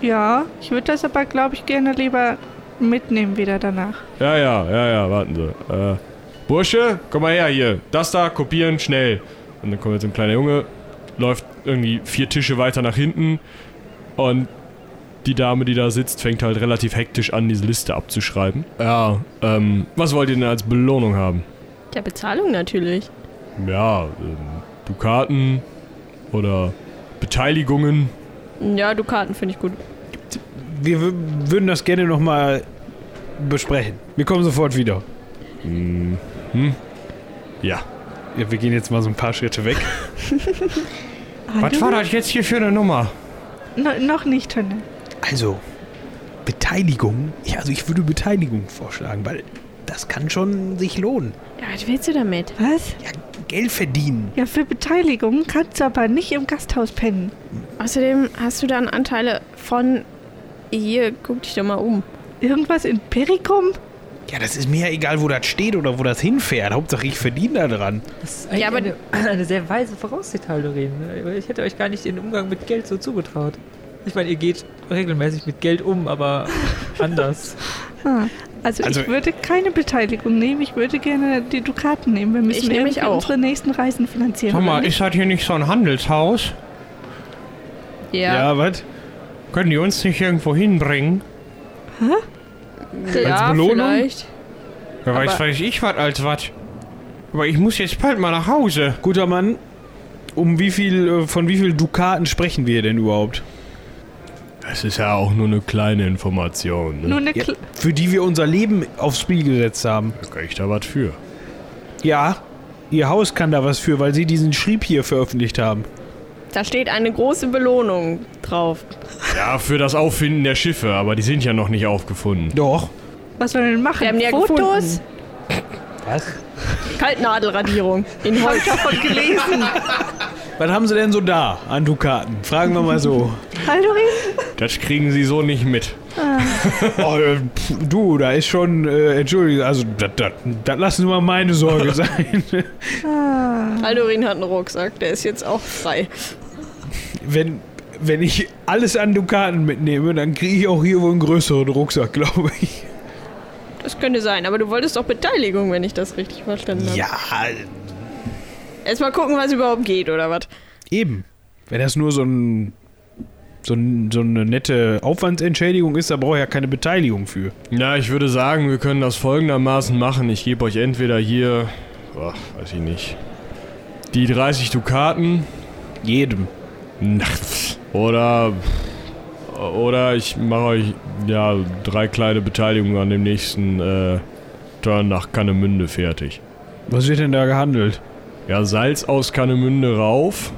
Ja, ich würde das aber, glaube ich, gerne lieber mitnehmen wieder danach. Ja, ja, ja, ja, warten Sie. Äh, Bursche, komm mal her hier. Das da, kopieren, schnell. Und dann kommt jetzt ein kleiner Junge, läuft irgendwie vier Tische weiter nach hinten und die Dame, die da sitzt, fängt halt relativ hektisch an, diese Liste abzuschreiben. Ja, ähm, was wollt ihr denn als Belohnung haben? Der Bezahlung natürlich. Ja, ähm, Dukaten oder Beteiligungen. Ja, Dukaten finde ich gut. Wir w- würden das gerne nochmal besprechen. Wir kommen sofort wieder. Hm. Hm? Ja. Ja, wir gehen jetzt mal so ein paar Schritte weg. [laughs] Was war das jetzt hier für eine Nummer? No, noch nicht, Tönne. Also, Beteiligung. Ja, also ich würde Beteiligung vorschlagen, weil das kann schon sich lohnen. Ja, was willst du damit? Was? Ja, Geld verdienen. Ja, für Beteiligung kannst du aber nicht im Gasthaus pennen. Außerdem hast du dann Anteile von. Hier, guck dich doch mal um. Irgendwas in Perikum? Ja, das ist mir ja egal, wo das steht oder wo das hinfährt. Hauptsache, ich verdiene da dran. Das ist eigentlich Ja, aber- eine, eine sehr weise Voraussicht, Haldorin. Ich hätte euch gar nicht den Umgang mit Geld so zugetraut. Ich meine, ihr geht regelmäßig mit Geld um, aber [laughs] anders. Ah, also, Also- ich würde keine Beteiligung nehmen. Ich würde gerne die Dukaten nehmen. Wir müssen Ich nehme mich irgendwie auch. unsere nächsten Reisen finanzieren. Sag mal, ist das hier nicht so ein Handelshaus? Ja, was? Können die uns nicht irgendwo hinbringen? ja, als Belohnung? vielleicht. Ja, weiß, Aber- weiß ich was als was. Aber ich muss jetzt bald mal nach Hause. Guter Mann, um wie viel, äh, von wie viel Dukaten sprechen wir denn überhaupt? Es ist ja auch nur eine kleine Information. Ne? Nur eine Ja, Kle für die wir unser Leben aufs Spiel gesetzt haben. Da kann ich da was für. Ja, ihr Haus kann da was für, weil sie diesen Schrieb hier veröffentlicht haben. Da steht eine große Belohnung drauf. Ja, für das Auffinden der Schiffe, aber die sind ja noch nicht aufgefunden. Doch. Was sollen wir denn machen? Wir haben ja Fotos? Was? Kaltnadelradierung in Holz. Davon gelesen. [laughs] Was haben sie denn so da an Dukaten? Fragen wir mal so. [laughs] Haldorin? Das kriegen sie so nicht mit. oh, äh, du, da ist schon, äh, entschuldige, also das- das das lassen wir mal meine Sorge [laughs] sein. Aldorin hat einen Rucksack, der ist jetzt auch frei. wenn, wenn ich alles an Dukaten mitnehme, dann kriege ich auch hier wohl einen größeren Rucksack, glaube ich. Das könnte sein, aber du wolltest doch Beteiligung, wenn ich das richtig verstanden habe. Ja, Erstmal gucken, was überhaupt geht, oder was? eben. Wenn das nur so ein so, ein, so eine nette Aufwandsentschädigung ist, da brauche ich ja keine Beteiligung für. Ja, ich würde sagen, wir können das folgendermaßen machen. Ich gebe euch entweder hier, ach, weiß ich nicht, die 30 Dukaten Jedem. na, oder oder ich mache euch ja drei kleine Beteiligungen an dem nächsten äh, Turn nach Kannemünde fertig. Was wird denn da gehandelt? Ja, Salz aus Kannemünde rauf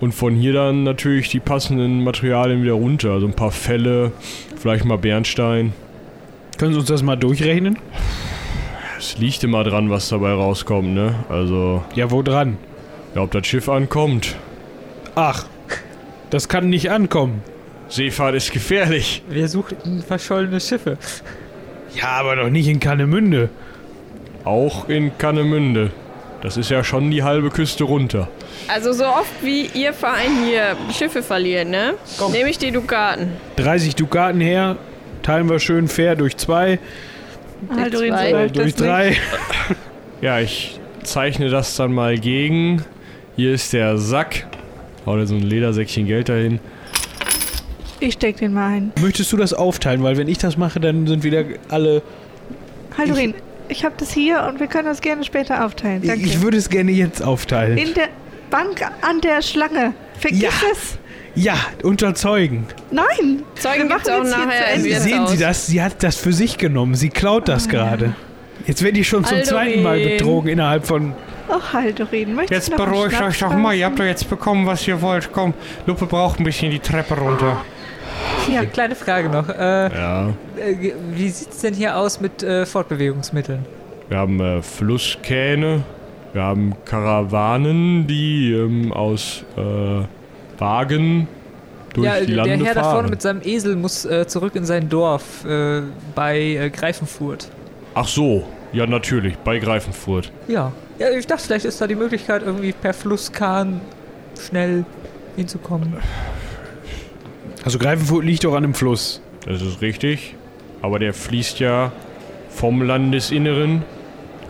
und von hier dann natürlich die passenden Materialien wieder runter. Also ein paar Felle, vielleicht mal Bernstein. Können Sie uns das mal durchrechnen? Es liegt immer dran, was dabei rauskommt, ne? Also, Ja, wo dran? ja, ob das Schiff ankommt. Ach, das kann nicht ankommen. Seefahrt ist gefährlich. Wir suchten verschollene Schiffe. Ja, aber doch nicht in Kannemünde. Auch in Kannemünde. Das ist ja schon die halbe Küste runter. Also so oft wie ihr Verein hier Schiffe verliert, ne? Nehme ich die Dukaten. 30 Dukaten her, teilen wir schön fair durch zwei, Haldorin, zwei, so äh, durch das nicht. drei. [laughs] Ja, ich zeichne das dann mal gegen. Hier ist der Sack. Hau da so ein Ledersäckchen Geld dahin. Ich steck den mal ein. Möchtest du das aufteilen? Weil wenn ich das mache, dann sind wieder alle... Haldorin, ich habe das hier und wir können das gerne später aufteilen. Danke. Ich würde es gerne jetzt aufteilen. In der Bank an der Schlange. Vergiss Ja. es. ja, unter Zeugen. Nein. Zeugen machen auch jetzt hier nachher zu im Ende. Sehen. Sie das? Sie hat das für sich genommen. Sie klaut das gerade. Jetzt werde ich schon zum Aldorin. zweiten Mal betrogen innerhalb von... Oh, Haldorin, möchtest Jetzt du noch einen beruhigt euch doch mal. Ihr habt doch jetzt bekommen, was ihr wollt. Komm, Lupe braucht ein bisschen die Treppe runter. [laughs] Ja. Kleine Frage noch. Äh, Ja. äh, wie sieht's denn hier aus mit äh, Fortbewegungsmitteln? Wir haben äh, Flusskähne. Wir haben Karawanen, die ähm, aus äh, Wagen durch ja, die der Lande Herr da vorne fahren. mit seinem Esel muss äh, zurück in sein Dorf bei Greifenfurt. Ach so, ja natürlich, bei Greifenfurt. Ja. Ja, ich dachte, vielleicht ist da die Möglichkeit, irgendwie per Flusskahn schnell hinzukommen. Also Greifenfurt liegt doch an einem Fluss. Das ist richtig. Aber der fließt ja vom Landesinneren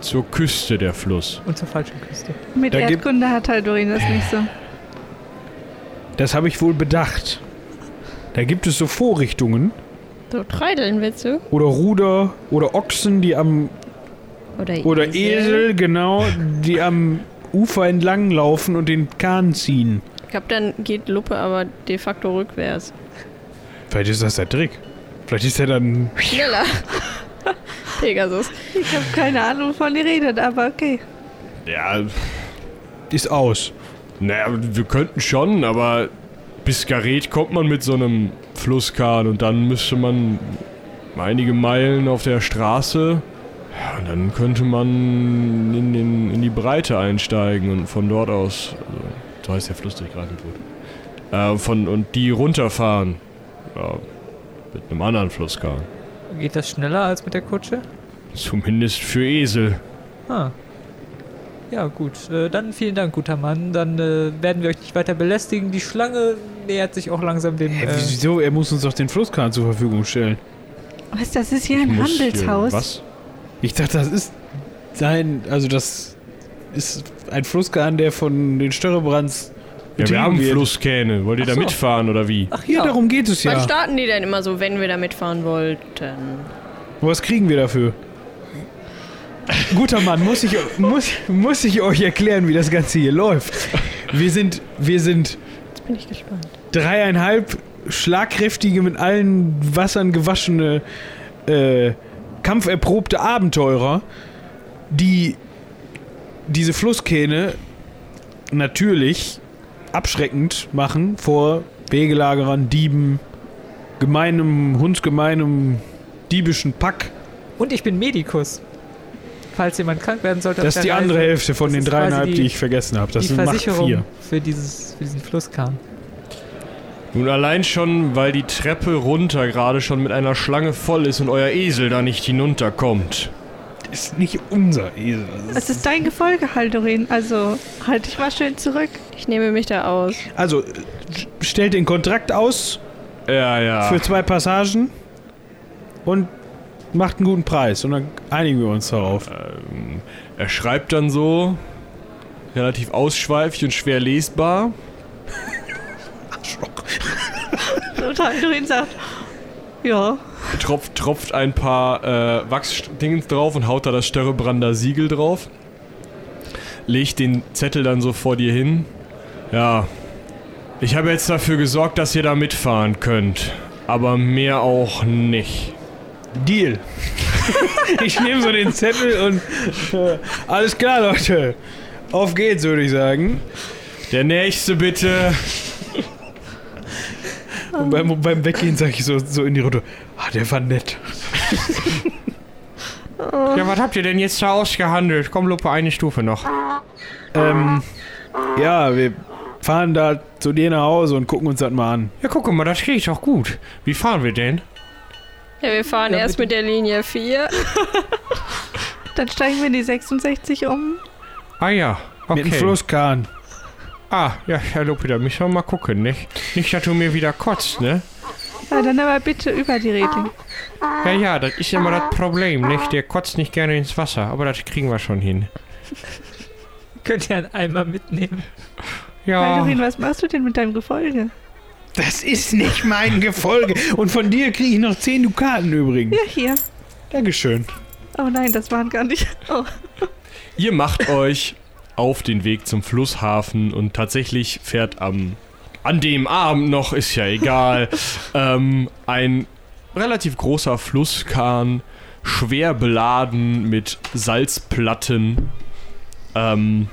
zur Küste der Fluss. Und zur falschen Küste. Mit Da Erdkunde hat Haldorin das nicht so. Das habe ich wohl bedacht. Da gibt es so Vorrichtungen So treideln willst du? oder Ruder oder Ochsen, die am Oder, oder Esel, genau, die am Ufer entlang laufen und den Kahn ziehen. glaube, dann geht Luppe aber de facto rückwärts. Vielleicht ist das der Trick. Vielleicht ist er dann. Schneller. [laughs] Pegasus. Ich habe keine Ahnung, wovon ihr redet, aber okay. Ja, Ist aus. naja, wir könnten schon, aber bis Gareth kommt man mit so einem Flusskahn und dann müsste man einige Meilen auf der Straße. Ja, und dann könnte man in, den, in die Breite einsteigen und von dort aus, also, so heißt der Fluss, der gerade wird, äh, von, und die runterfahren. Ja, mit einem anderen Flusskahn. Geht das schneller als mit der Kutsche? Zumindest für Esel. Ah. Ja, gut. Äh, dann vielen Dank, guter Mann. Dann äh, werden wir euch nicht weiter belästigen. Die Schlange nähert sich auch langsam dem. Hä, Äh, wieso? Er muss uns doch den Flusskahn zur Verfügung stellen. Was, das ist hier ein Muss hier- Handelshaus. Was? Ich dachte, das ist sein. Also, das ist ein Flusskahn, der von den Störrebrands. Ja, wir haben wird. Flusskähne. Wollt ihr Ach da so. mitfahren oder wie? ach Ja, darum geht es Wann ja. starten die denn immer so, wenn wir da mitfahren wollten? Was kriegen wir dafür? Guter Mann, muss ich, muss, muss ich euch erklären, wie das Ganze hier läuft. Wir sind, wir sind Jetzt bin ich gespannt. dreieinhalb schlagkräftige, mit allen Wassern gewaschene, äh, kampferprobte Abenteurer, die diese Flusskähne natürlich abschreckend machen vor Wegelagerern, Dieben, gemeinem, hundsgemeinem, diebischen Pack. Und ich bin Medikus. Falls jemand krank werden sollte. Das ist die der andere Reise, Hälfte von das den dreieinhalb, die- die ich vergessen habe. Das die sind macht Versicherung vier. für, dieses, für diesen Flusskahn. Nun allein schon, weil die Treppe runter gerade schon mit einer Schlange voll ist und euer Esel da nicht hinunterkommt. Ist nicht unser Esel. Das Es ist dein Gefolge, Haldorin. Also halt dich mal schön zurück. Ich nehme mich da aus. Also, stellt den Kontrakt aus Ja, ja. für zwei Passagen und macht einen guten Preis. Und dann einigen wir uns darauf. Ähm, er schreibt dann so, relativ ausschweifig und schwer lesbar. Und Haldorin sagt, ja, Tropft, tropft ein paar äh, Wachsdingens drauf und haut da das Störrebrander Siegel drauf. Legt den Zettel dann so vor dir hin. Ja, ich habe jetzt dafür gesorgt, dass ihr da mitfahren könnt. Aber mehr auch nicht. Deal. [laughs] ich nehme so den Zettel und äh, alles klar, Leute. Auf geht's, würde ich sagen. Der nächste bitte. Und beim, beim Weggehen sage ich so, so in die Runde, ah, der war nett. Ja, was habt ihr denn jetzt da ausgehandelt? Komm, Lupe, eine Stufe noch. Ähm, ja, wir fahren da zu dir nach Hause und gucken uns das mal an. Ja, guck mal, das geht doch gut. Wie fahren wir denn? Ja, wir fahren Ja, erst mit der Linie 4. dann steigen wir in die 66 um. Ah ja, okay. Mit dem Flusskahn. Ah, ja, Herr da müssen wir mal gucken, nicht? Nicht, dass du mir wieder kotzt, ne? Ja, dann aber bitte über die Reling. Ja, ja, das ist immer das Problem, nicht? Der kotzt nicht gerne ins Wasser, aber das kriegen wir schon hin. Könnt ihr einen Eimer mitnehmen? Ja, Haldorin, was machst du denn mit deinem Gefolge? Das ist nicht mein Gefolge. Und von dir kriege ich noch 10 Dukaten übrigens. Ja, hier. Dankeschön. Oh nein, das waren gar nicht. Oh. ihr macht euch auf den Weg zum Flusshafen und tatsächlich fährt am an dem Abend noch, ist ja egal, [laughs] ähm, ein relativ großer Flusskahn, schwer beladen mit Salzplatten, ähm,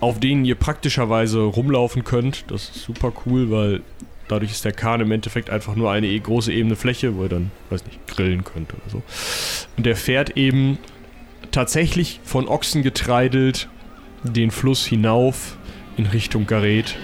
auf denen ihr praktischerweise rumlaufen könnt. Das ist super cool, weil dadurch ist der Kahn im Endeffekt einfach nur eine eh große ebene Fläche, wo ihr dann, weiß nicht, grillen könnt oder so. Und der fährt eben tatsächlich von Ochsen getreidelt den Fluss hinauf in Richtung Gareth.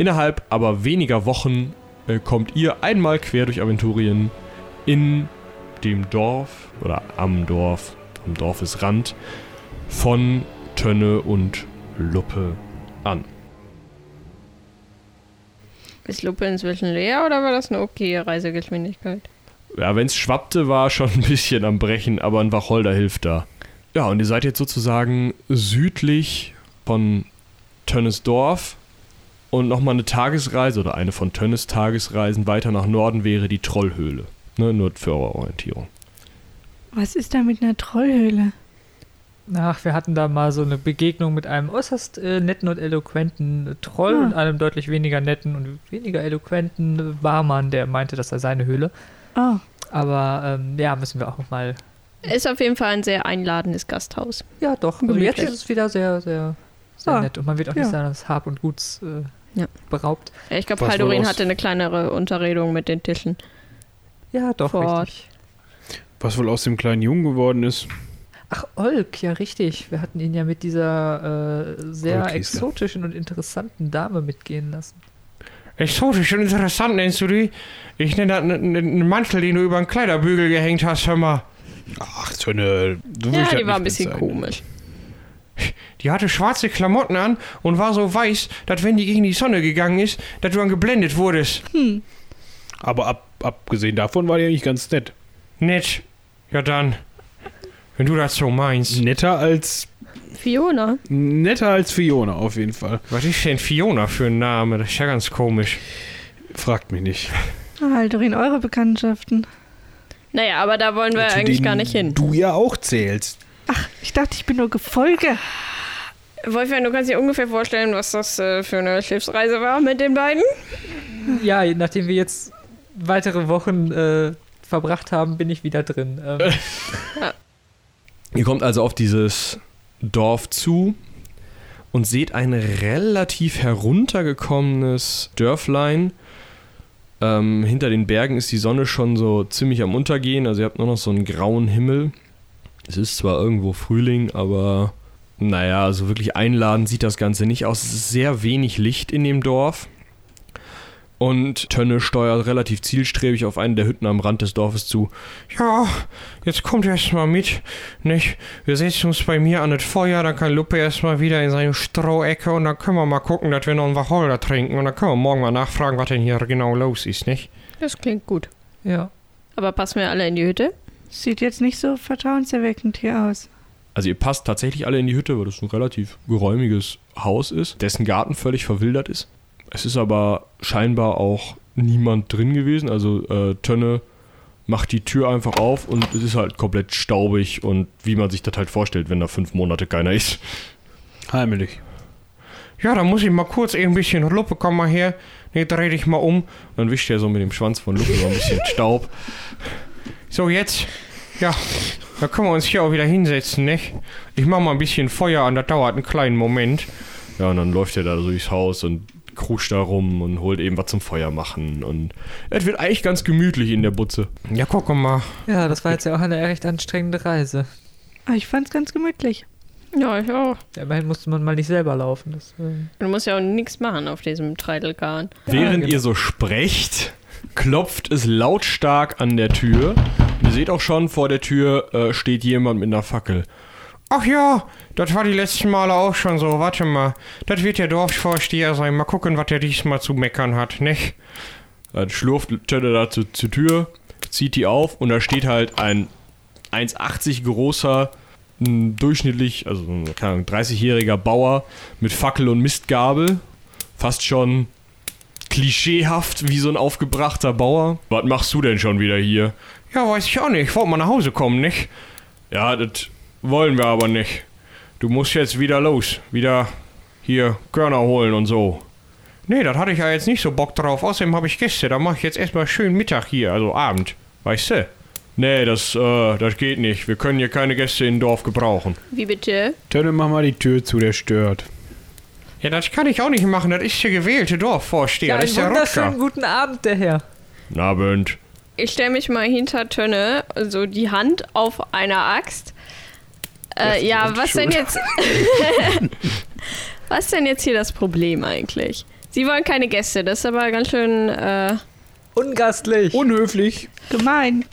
Innerhalb aber weniger Wochen äh, kommt ihr einmal quer durch Aventurien in dem Dorf oder am Dorf, am Dorfesrand von Tönne und Luppe an. Ist Lupe inzwischen leer oder war das eine okay Reisegeschwindigkeit? Ja, wenn es schwappte, war schon ein bisschen am Brechen, aber ein Wacholder hilft da. Ja, und ihr seid jetzt sozusagen südlich von Tönnesdorf und nochmal eine Tagesreise oder eine von Tönnes Tagesreisen weiter nach Norden wäre die Trollhöhle. Ne, nur für eure Orientierung. Was ist da mit einer Trollhöhle? Ach, wir hatten da mal so eine Begegnung mit einem äußerst äh, netten und eloquenten Troll Ah. und einem deutlich weniger netten und weniger eloquenten Barmann, der meinte, das sei seine Höhle. Oh, Aber ähm, ja, müssen wir auch noch mal. Ist auf jeden Fall ein sehr einladendes Gasthaus. Ja, doch. Also Gemütlich. jetzt ist es wieder sehr, sehr, sehr Ah, nett. Und man wird auch ja. nicht seines Hab und Guts äh, Ja. beraubt. Ja, Ich glaube, Haldorin hatte eine kleinere Unterredung mit den Tischen. Ja, doch, Vor richtig. Was wohl aus dem kleinen Jungen geworden ist. Ach, Olk, ja, richtig. Wir hatten ihn ja mit dieser äh, sehr Olk exotischen und interessanten Dame mitgehen lassen. Exotisch und interessant nennst du die? Ich nenne das einen Mantel, den du über den Kleiderbügel gehängt hast, hör mal. Ach, so eine. Ja, die war ein bisschen bezeichnen. komisch. Die hatte schwarze Klamotten an und war so weiß, dass wenn die gegen die Sonne gegangen ist, dass du dann geblendet wurdest. Aber ab, abgesehen davon war die eigentlich ganz nett. Nett. Ja dann. Wenn du das so meinst. Netter als. Fiona. Netter als Fiona, auf jeden Fall. Was ist denn Fiona für ein Name? Das ist ja ganz komisch. Fragt mich nicht. Haldorin, eure Bekanntschaften. Naja, aber da wollen wir Zu eigentlich denen gar nicht hin. Du ja auch zählst. Ich dachte, ich bin nur Gefolge. Wolfgang, du kannst dir ungefähr vorstellen, was das äh, für eine Schiffsreise war mit den beiden? Ja, nachdem wir jetzt weitere Wochen äh, verbracht haben, bin ich wieder drin. Ähm, [laughs] Ihr kommt also auf dieses Dorf zu und seht ein relativ heruntergekommenes Dörflein. Ähm, hinter den Bergen ist die Sonne schon so ziemlich am Untergehen, also ihr habt nur noch so einen grauen Himmel. Es ist zwar irgendwo Frühling, aber naja, so wirklich einladend sieht das Ganze nicht aus. Es ist sehr wenig Licht in dem Dorf. Und Tönne steuert relativ zielstrebig auf eine der Hütten am Rand des Dorfes zu. Ja, jetzt kommt erst mal mit, nicht? Wir setzen uns bei mir an das Feuer, dann kann Luppe erstmal wieder in seine Strohecke und dann können wir mal gucken, dass wir noch einen Wacholder trinken und dann können wir morgen mal nachfragen, was denn hier genau los ist, nicht? Das klingt gut. ja. Aber passen wir alle in die Hütte? Sieht jetzt nicht so vertrauenserweckend hier aus. Also ihr passt tatsächlich alle in die Hütte, weil das ein relativ geräumiges Haus ist, dessen Garten völlig verwildert ist. Es ist aber scheinbar auch niemand drin gewesen. Also äh, Tönne macht die Tür einfach auf und es ist halt komplett staubig und wie man sich das halt vorstellt, wenn da fünf Monate keiner ist. Heimelig. Ja, dann muss ich mal kurz eben ein bisschen Luppe, komm mal her. Nee, dreh dich mal um. Dann wischt er so mit dem Schwanz von Luke so ein bisschen [laughs] Staub. So, jetzt. Ja, da können wir uns hier auch wieder hinsetzen, nicht? Ich mach mal ein bisschen Feuer an, das dauert einen kleinen Moment. Ja, und dann läuft er da durchs Haus und kruscht da rum und holt eben was zum Feuer machen. Und es wird eigentlich ganz gemütlich in der Butze. Ja, guck mal. ja, das war jetzt ja auch eine recht anstrengende Reise. Aber ich fand's ganz gemütlich. Ja, ich auch. Ja, immerhin musste man mal nicht selber laufen. Das, äh, Du musst ja auch nichts machen auf diesem Treidelgarn. Während genau. ihr so sprecht, klopft es lautstark an der Tür. Ihr seht auch schon, vor der Tür äh, steht jemand mit einer Fackel. Ach ja, das war die letzten Male auch schon so. Warte mal. Das wird der Dorfvorsteher sein. Mal gucken, was der diesmal zu meckern hat, nicht? Dann schlurft Tönne da zu, zur Tür, zieht die auf und da steht halt ein 1,80 großer, durchschnittlich, also keine Ahnung, 30-jähriger Bauer mit Fackel und Mistgabel. Fast schon klischeehaft wie so ein aufgebrachter Bauer. Was machst du denn schon wieder hier? Ja, weiß ich auch nicht. Ich wollte mal nach Hause kommen, nicht? Ja, das wollen wir aber nicht. Du musst jetzt wieder los. Wieder hier Körner holen und so. Nee, das hatte ich ja jetzt nicht so Bock drauf. Außerdem habe ich Gäste. Da mache ich jetzt erstmal schön Mittag hier, also Abend. Weißt du? Nee, das, äh, das geht nicht. Wir können hier keine Gäste im Dorf gebrauchen. Wie bitte? Tönne, mach mal die Tür zu, der stört. Ja, das kann ich auch nicht machen. Das ist der gewählte Dorfvorsteher. das ist der einen wunderschönen Rutger. guten Abend, der Herr. Na, Abend. Ich stelle mich mal hinter Tönne, so die Hand auf einer Axt. Äh, ja, was denn jetzt? [laughs] was denn jetzt hier das Problem eigentlich? Sie wollen keine Gäste, das ist aber ganz schön. Äh, Ungastlich. Unhöflich. Gemein.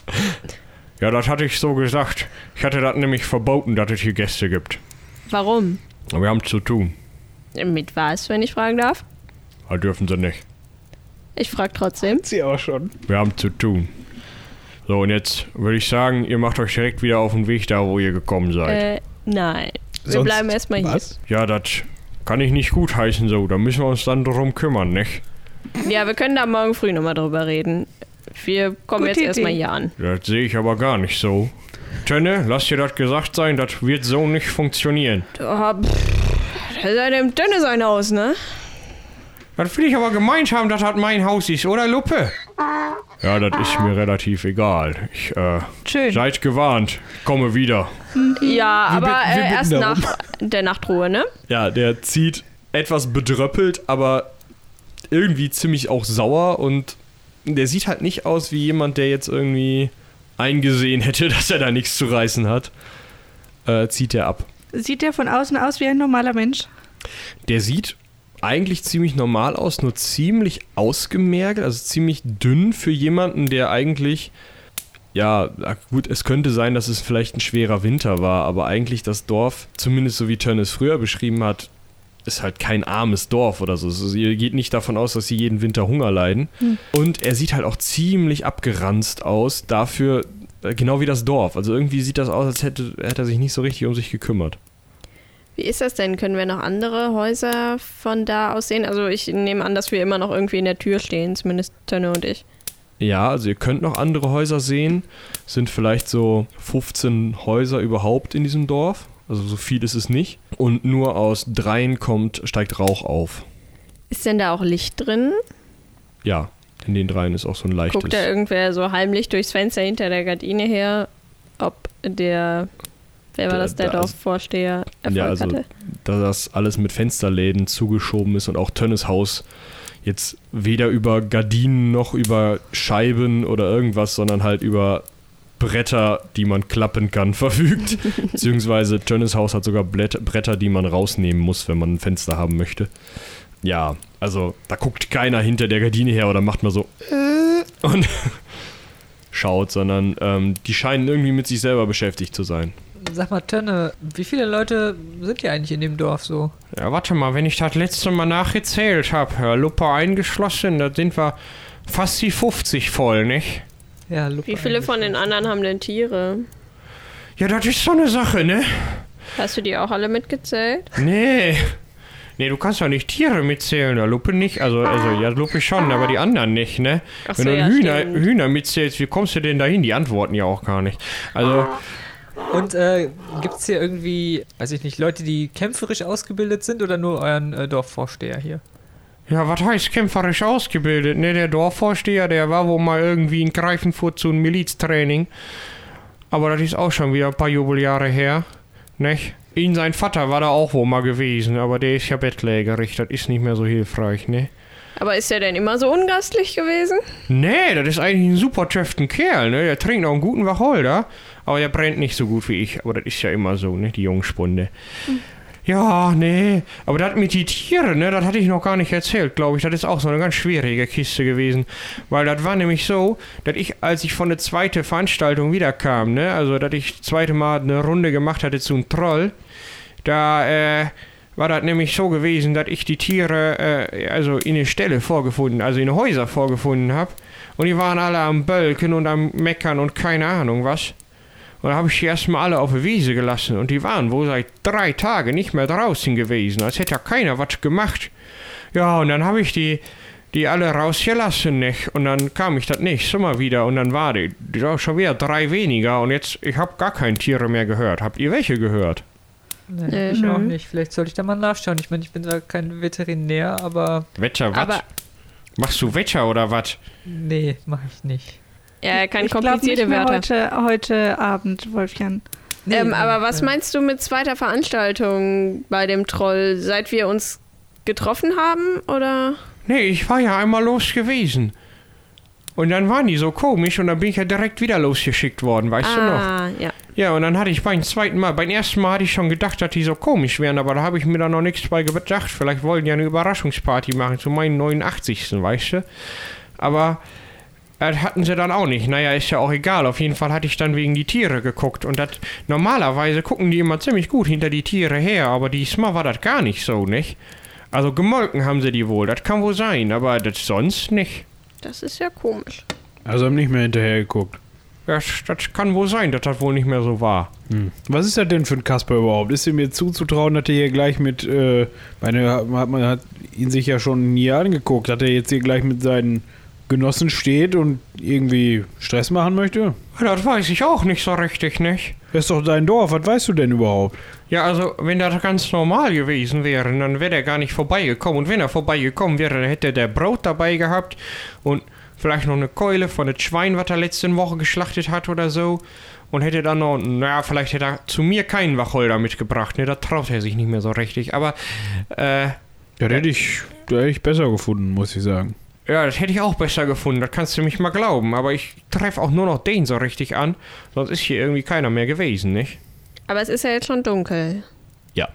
Ja, das hatte ich so gesagt. Ich hatte das nämlich verboten, dass es hier Gäste gibt. warum? Wir haben zu tun. Mit was, wenn ich fragen darf? Da dürfen sie nicht. Ich frage trotzdem. Sie auch schon. Wir haben zu tun. So, und jetzt würde ich sagen, ihr macht euch direkt wieder auf den Weg da, wo ihr gekommen seid. Äh, nein. Wir Sonst bleiben erstmal hier. Was? Ja, das kann ich nicht gut heißen so. Da müssen wir uns dann drum kümmern, nicht? Ja, wir können da morgen früh nochmal drüber reden. Wir kommen Gute jetzt Idee. erstmal hier an. Das sehe ich aber gar nicht so. Tönne, lass dir das gesagt sein, das wird so nicht funktionieren. Oh, pff, das ist ja dem Dünne sein Haus, ne? Das will ich aber gemeint haben, dass das mein Haus ist, oder Luppe? Ja, das ist mir relativ egal. Ich, äh, Schön. seid gewarnt. Ich komme wieder. Ja, aber bitten- wir äh, erst darum. nach der Nachtruhe, ne? Ja, der zieht etwas bedröppelt, aber irgendwie ziemlich auch sauer und der sieht halt nicht aus wie jemand, der jetzt irgendwie eingesehen hätte, [laughs] dass er da nichts zu reißen hat. Äh, zieht er ab. Sieht der von außen aus wie ein normaler Mensch? Der sieht eigentlich ziemlich normal aus, nur ziemlich ausgemergelt, also ziemlich dünn für jemanden, der eigentlich, ja, gut, es könnte sein, dass es vielleicht ein schwerer Winter war, aber eigentlich das Dorf, zumindest so wie Turn es früher beschrieben hat, ist halt kein armes Dorf oder so. Also, ihr geht nicht davon aus, dass sie jeden Winter Hunger leiden. Und er sieht halt auch ziemlich abgeranzt aus, dafür, genau wie das Dorf. Also irgendwie sieht das aus, als hätte, hätte er sich nicht so richtig um sich gekümmert. Wie ist das denn? Können wir noch andere Häuser von da aus sehen? Also ich nehme an, dass wir immer noch irgendwie in der Tür stehen, zumindest Tönne und ich. Ja, also ihr könnt noch andere Häuser sehen. Es sind vielleicht so 15 Häuser überhaupt in diesem Dorf. Also so viel ist es nicht. Und nur aus dreien kommt, steigt Rauch auf. Ist denn da auch Licht drin? Ja, in den dreien ist auch so ein leichtes. Guckt da irgendwer so heimlich durchs Fenster hinter der Gardine her, ob der, wer war Der- das, der da- Dorfvorsteher Erfolg Ja, also hatte? da das alles mit Fensterläden zugeschoben ist und auch Tönnes Haus jetzt weder über Gardinen noch über Scheiben oder irgendwas, sondern halt über Bretter, die man klappen kann, [laughs] verfügt. Beziehungsweise Tönnes Haus hat sogar Bretter, die man rausnehmen muss, wenn man ein Fenster haben möchte. Ja, also da guckt keiner hinter der Gardine her oder macht mal so äh, und [laughs] schaut, sondern ähm, die scheinen irgendwie mit sich selber beschäftigt zu sein. Sag mal, Tönne, wie viele Leute sind hier eigentlich in dem Dorf so? Ja, warte mal, wenn ich das letzte Mal nachgezählt habe, Herr Luppe eingeschlossen, da sind wir fast die 50 voll, nicht? Ja, Lupe Wie viele von den anderen haben denn Tiere? Ja, das ist so eine Sache, ne? Hast du die auch alle mitgezählt? Nee. Nee, du kannst doch nicht Tiere mitzählen, der Luppe nicht. Also, also ja, Luppe schon, aber die anderen nicht, ne? Ach Wenn so, du ja, Hühner, stimmt. Hühner mitzählst, wie kommst du denn dahin? Die antworten ja auch gar nicht. Also, Und äh, gibt es hier irgendwie, weiß ich nicht, Leute, die kämpferisch ausgebildet sind oder nur euren äh, Dorfvorsteher hier? ja, was heißt kämpferisch ausgebildet? Ne, der Dorfvorsteher, der war wohl mal irgendwie in Greifenfurt zu einem Miliztraining. Aber das ist auch schon wieder ein paar Jubeljahre her, nicht? Ihn, sein Vater war da auch wohl mal gewesen, aber der ist ja bettlägerig, das ist nicht mehr so hilfreich, ne? Aber ist der denn immer so ungastlich gewesen? Nee, das ist eigentlich ein super töften Kerl, ne? Der trinkt auch einen guten Wacholder, aber der brennt nicht so gut wie ich. Aber das ist ja immer so, ne? Die Jungspunde. Ja, nee. Aber das mit die Tiere, ne? Das hatte ich noch gar nicht erzählt, glaube ich. Das ist auch so eine ganz schwierige Kiste gewesen. Weil das war nämlich so, dass ich, als ich von der zweiten Veranstaltung wiederkam, ne? Also, dass ich das zweite Mal eine Runde gemacht hatte zu einem Troll, da, äh, war das nämlich so gewesen, dass ich die Tiere äh, also in eine Stelle vorgefunden, also in Häuser vorgefunden habe. Und die waren alle am Bölken und am Meckern und keine Ahnung was. Und da habe ich die erstmal alle auf der Wiese gelassen. Und die waren wohl seit drei Tagen nicht mehr draußen gewesen, als hätte ja keiner was gemacht. Ja, und dann habe ich die, die alle rausgelassen, nicht? Und dann kam ich das nächste Mal wieder und dann war die, die war schon wieder drei weniger. Und jetzt, ich habe gar keine Tiere mehr gehört. Habt ihr welche gehört? Nee, Nee. ich auch nicht. Vielleicht sollte ich da mal nachschauen. Ich meine, ich bin zwar kein Veterinär, aber Wetter, was? Aber Machst du Wetter oder was? nee, mache ich nicht. Ja, er kann ich glaube komplizierte nicht mehr Wörter. heute, heute Abend, Wolfjan. Nee, ähm, aber was meinst du mit zweiter Veranstaltung bei dem Troll? Seit wir uns getroffen haben oder? Nee, ich war ja einmal los gewesen. Und dann waren die so komisch und dann bin ich ja direkt wieder losgeschickt worden, weißt du noch? ah, ja. Ja, und dann hatte ich beim zweiten Mal, beim ersten Mal hatte ich schon gedacht, dass die so komisch wären, aber da habe ich mir da noch nichts bei gedacht. Vielleicht wollten die ja eine Überraschungsparty machen zu meinem 89. weißt du? Aber das hatten sie dann auch nicht. Naja, ist ja auch egal. Auf jeden Fall hatte ich dann wegen die Tiere geguckt. Und das normalerweise gucken die immer ziemlich gut hinter die Tiere her, aber diesmal war das gar nicht so, nicht? Also gemolken haben sie die wohl, das kann wohl sein, aber das sonst nicht. Das ist ja komisch. Also haben nicht mehr hinterher geguckt. Das, das kann wohl sein, dass das wohl nicht mehr so war. Hm. Was ist das denn für ein Kasper überhaupt? Ist ihm jetzt zuzutrauen, dass er hier gleich mit, äh, meine, hat, man hat ihn sich ja schon nie angeguckt, dass er jetzt hier gleich mit seinen Genossen steht und irgendwie Stress machen möchte? Das weiß ich auch nicht so richtig, nicht? Das ist doch dein Dorf, was weißt du denn überhaupt? Ja, also, wenn das ganz normal gewesen wäre, dann wäre er gar nicht vorbeigekommen. Und wenn er vorbeigekommen wäre, dann hätte der Brot dabei gehabt und vielleicht noch eine Keule von dem Schwein, was er letzte Woche geschlachtet hat oder so. Und hätte dann noch, naja, vielleicht hätte er zu mir keinen Wacholder mitgebracht, ne? Da traut er sich nicht mehr so richtig. Aber, äh, Ja, da hätte ich, da hätte ich besser gefunden, muss ich sagen. Ja, das hätte ich auch besser gefunden, das kannst du mich mal glauben. Aber ich treffe auch nur noch den so richtig an, sonst ist hier irgendwie keiner mehr gewesen, nicht? Aber es ist ja jetzt schon dunkel. Ja.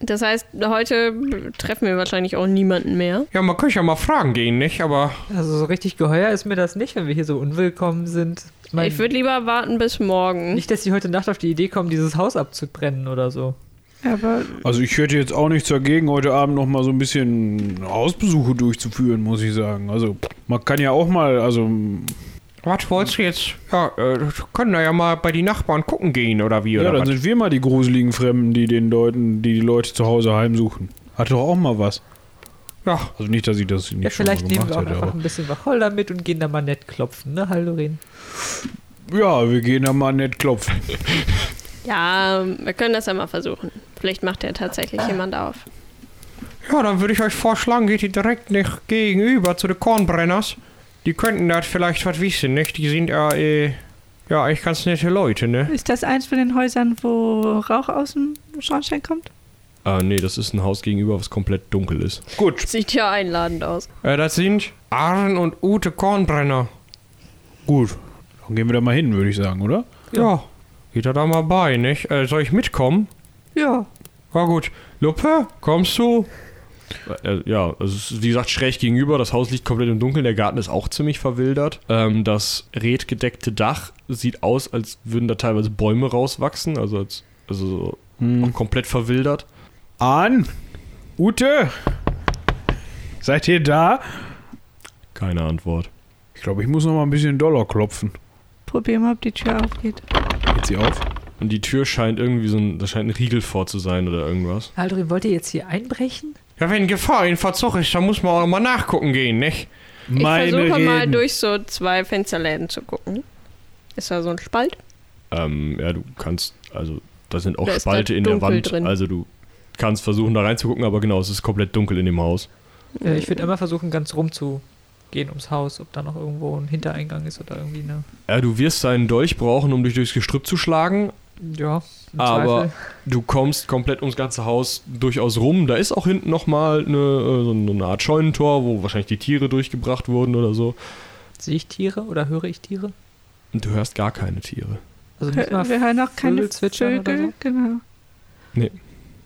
Das heißt, heute treffen wir wahrscheinlich auch niemanden mehr. Ja, man könnte ja mal fragen gehen, nicht? Aber Also so richtig geheuer ist mir das nicht, wenn wir hier so unwillkommen sind. Ich, mein, Ich würde lieber warten bis morgen. nicht, dass die heute Nacht auf die Idee kommen, dieses Haus abzubrennen oder so. Aber Also ich hätte jetzt auch nichts dagegen, heute Abend noch mal so ein bisschen Hausbesuche durchzuführen, muss ich sagen. Also man kann ja auch mal, also was wolltest du jetzt? Ja, äh, können da ja mal bei die Nachbarn gucken gehen oder wie? ja, oder dann was? sind wir mal die gruseligen Fremden, die den Leuten, die die Leute zu Hause heimsuchen. Hat doch auch mal was. Ja, Also nicht, dass ich das nicht Ja, schon mal vielleicht nehmen gemacht wir auch hätte, einfach ein bisschen Wacholder mit und gehen da mal nett klopfen, ne, Haldorin? ja, wir gehen da mal nett klopfen. [laughs] Ja, wir können das ja mal versuchen. Vielleicht macht ja tatsächlich jemand auf. ja, dann würde ich euch vorschlagen, geht ihr direkt nicht gegenüber zu den Kornbrenners. Die könnten das vielleicht was wissen, nicht? Die sind ja, äh, ja, eigentlich ganz nette Leute, ne? ist das eins von den Häusern, wo Rauch aus dem Schornstein kommt? Ah, nee, das ist ein Haus gegenüber, was komplett dunkel ist. Gut, Sieht ja einladend aus. Äh, das sind Arn und Ute Kornbrenner. gut. Dann gehen wir da mal hin, würde ich sagen, oder? Ja. Geht er da mal bei, nicht? Äh, soll ich mitkommen? Ja. Ja gut. Luppe, kommst du? Äh, ja, also es ist wie gesagt schräg gegenüber. Das Haus liegt komplett im Dunkeln. Der Garten ist auch ziemlich verwildert. Ähm, das redgedeckte Dach sieht aus, als würden da teilweise Bäume rauswachsen. Also, als, also so Hm. auch komplett verwildert. An, Ute, seid ihr da? Keine Antwort. Ich glaube, ich muss noch mal ein bisschen doller klopfen. Probier mal, ob die Tür aufgeht. Geht sie auf? Und die Tür scheint irgendwie so ein, da scheint ein Riegel vor zu sein oder irgendwas. Haldorin, wollt ihr jetzt hier einbrechen? Ja, wenn Gefahr in Verzug ist, dann muss man auch mal nachgucken gehen, nicht? Ich Meine versuche mal Reden. durch so zwei Fensterläden zu gucken. Ist da so ein Spalt? Ähm, ja, du kannst, also da sind auch Da Spalte in der Wand. drin. Also du kannst versuchen da reinzugucken, aber genau, es ist komplett dunkel in dem Haus. Äh, ich würde immer versuchen, ganz rum zu gehen ums Haus, ob da noch irgendwo ein Hintereingang ist oder irgendwie eine. Ja, du wirst deinen Dolch brauchen, um dich durchs Gestrüpp zu schlagen, Ja, im aber Zweifel. du kommst komplett ums ganze Haus durchaus rum. Da ist auch hinten nochmal eine, äh, so eine Art Scheunentor, wo wahrscheinlich die Tiere durchgebracht wurden oder so. Sehe ich Tiere oder höre ich Tiere? Und du hörst gar keine Tiere. Also nicht mal Wir hören auch keine Vögel Vögel. so? Genau. Nee.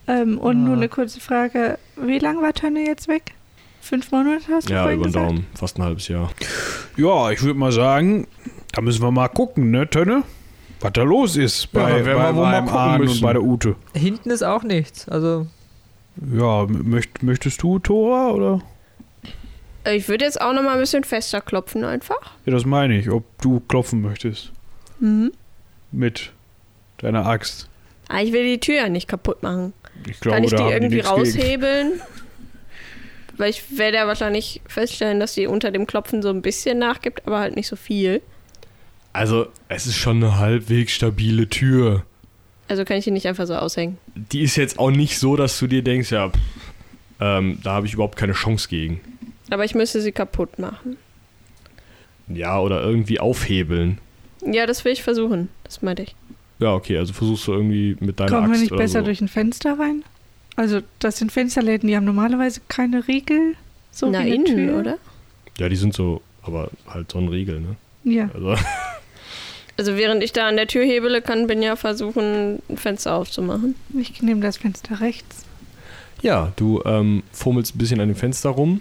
Ähm, und Ah. nur eine kurze Frage. Wie lange war Tönne jetzt weg? Fünf Monate hast du Ja, über den gesagt? Daumen. Fast ein halbes Jahr. Ja, ich würde mal sagen, da müssen wir mal gucken, ne, Tönne? Was da los ist Ja, bei, werden bei meinem gucken Ahn und bei der Ute. Hinten ist auch nichts. Also Ja, möcht, möchtest du, Tora, oder? Äh, Ich würde jetzt auch noch mal ein bisschen fester klopfen einfach. Ja, das meine ich, ob du klopfen möchtest Mhm. mit deiner Axt. Ah, ich will die Tür ja nicht kaputt machen. Ich glaube, Kann ich da die irgendwie raushebeln? [laughs] Weil ich werde ja wahrscheinlich feststellen, dass sie unter dem Klopfen so ein bisschen nachgibt, aber halt nicht so viel. Also, es ist schon eine halbwegs stabile Tür. Also kann ich die nicht einfach so aushängen. Die ist jetzt auch nicht so, dass du dir denkst, ja, pff, ähm, da habe ich überhaupt keine Chance gegen. Aber ich müsste sie kaputt machen. Ja, oder irgendwie aufhebeln. Ja, das will ich versuchen. Das meinte ich. Ja, okay, also versuchst du irgendwie mit deiner Kommen wir Axt nicht oder besser so. durch ein Fenster rein? Also, das sind Fensterläden, die haben normalerweise keine Riegel. So Na, innen, Tür. oder? Ja, die sind so, aber halt so ein Riegel, ne? Ja. Also, [laughs] Also während ich da an der Tür hebele, kann Binja versuchen, ein Fenster aufzumachen. Ich nehme das Fenster rechts. ja, du ähm, fummelst ein bisschen an dem Fenster rum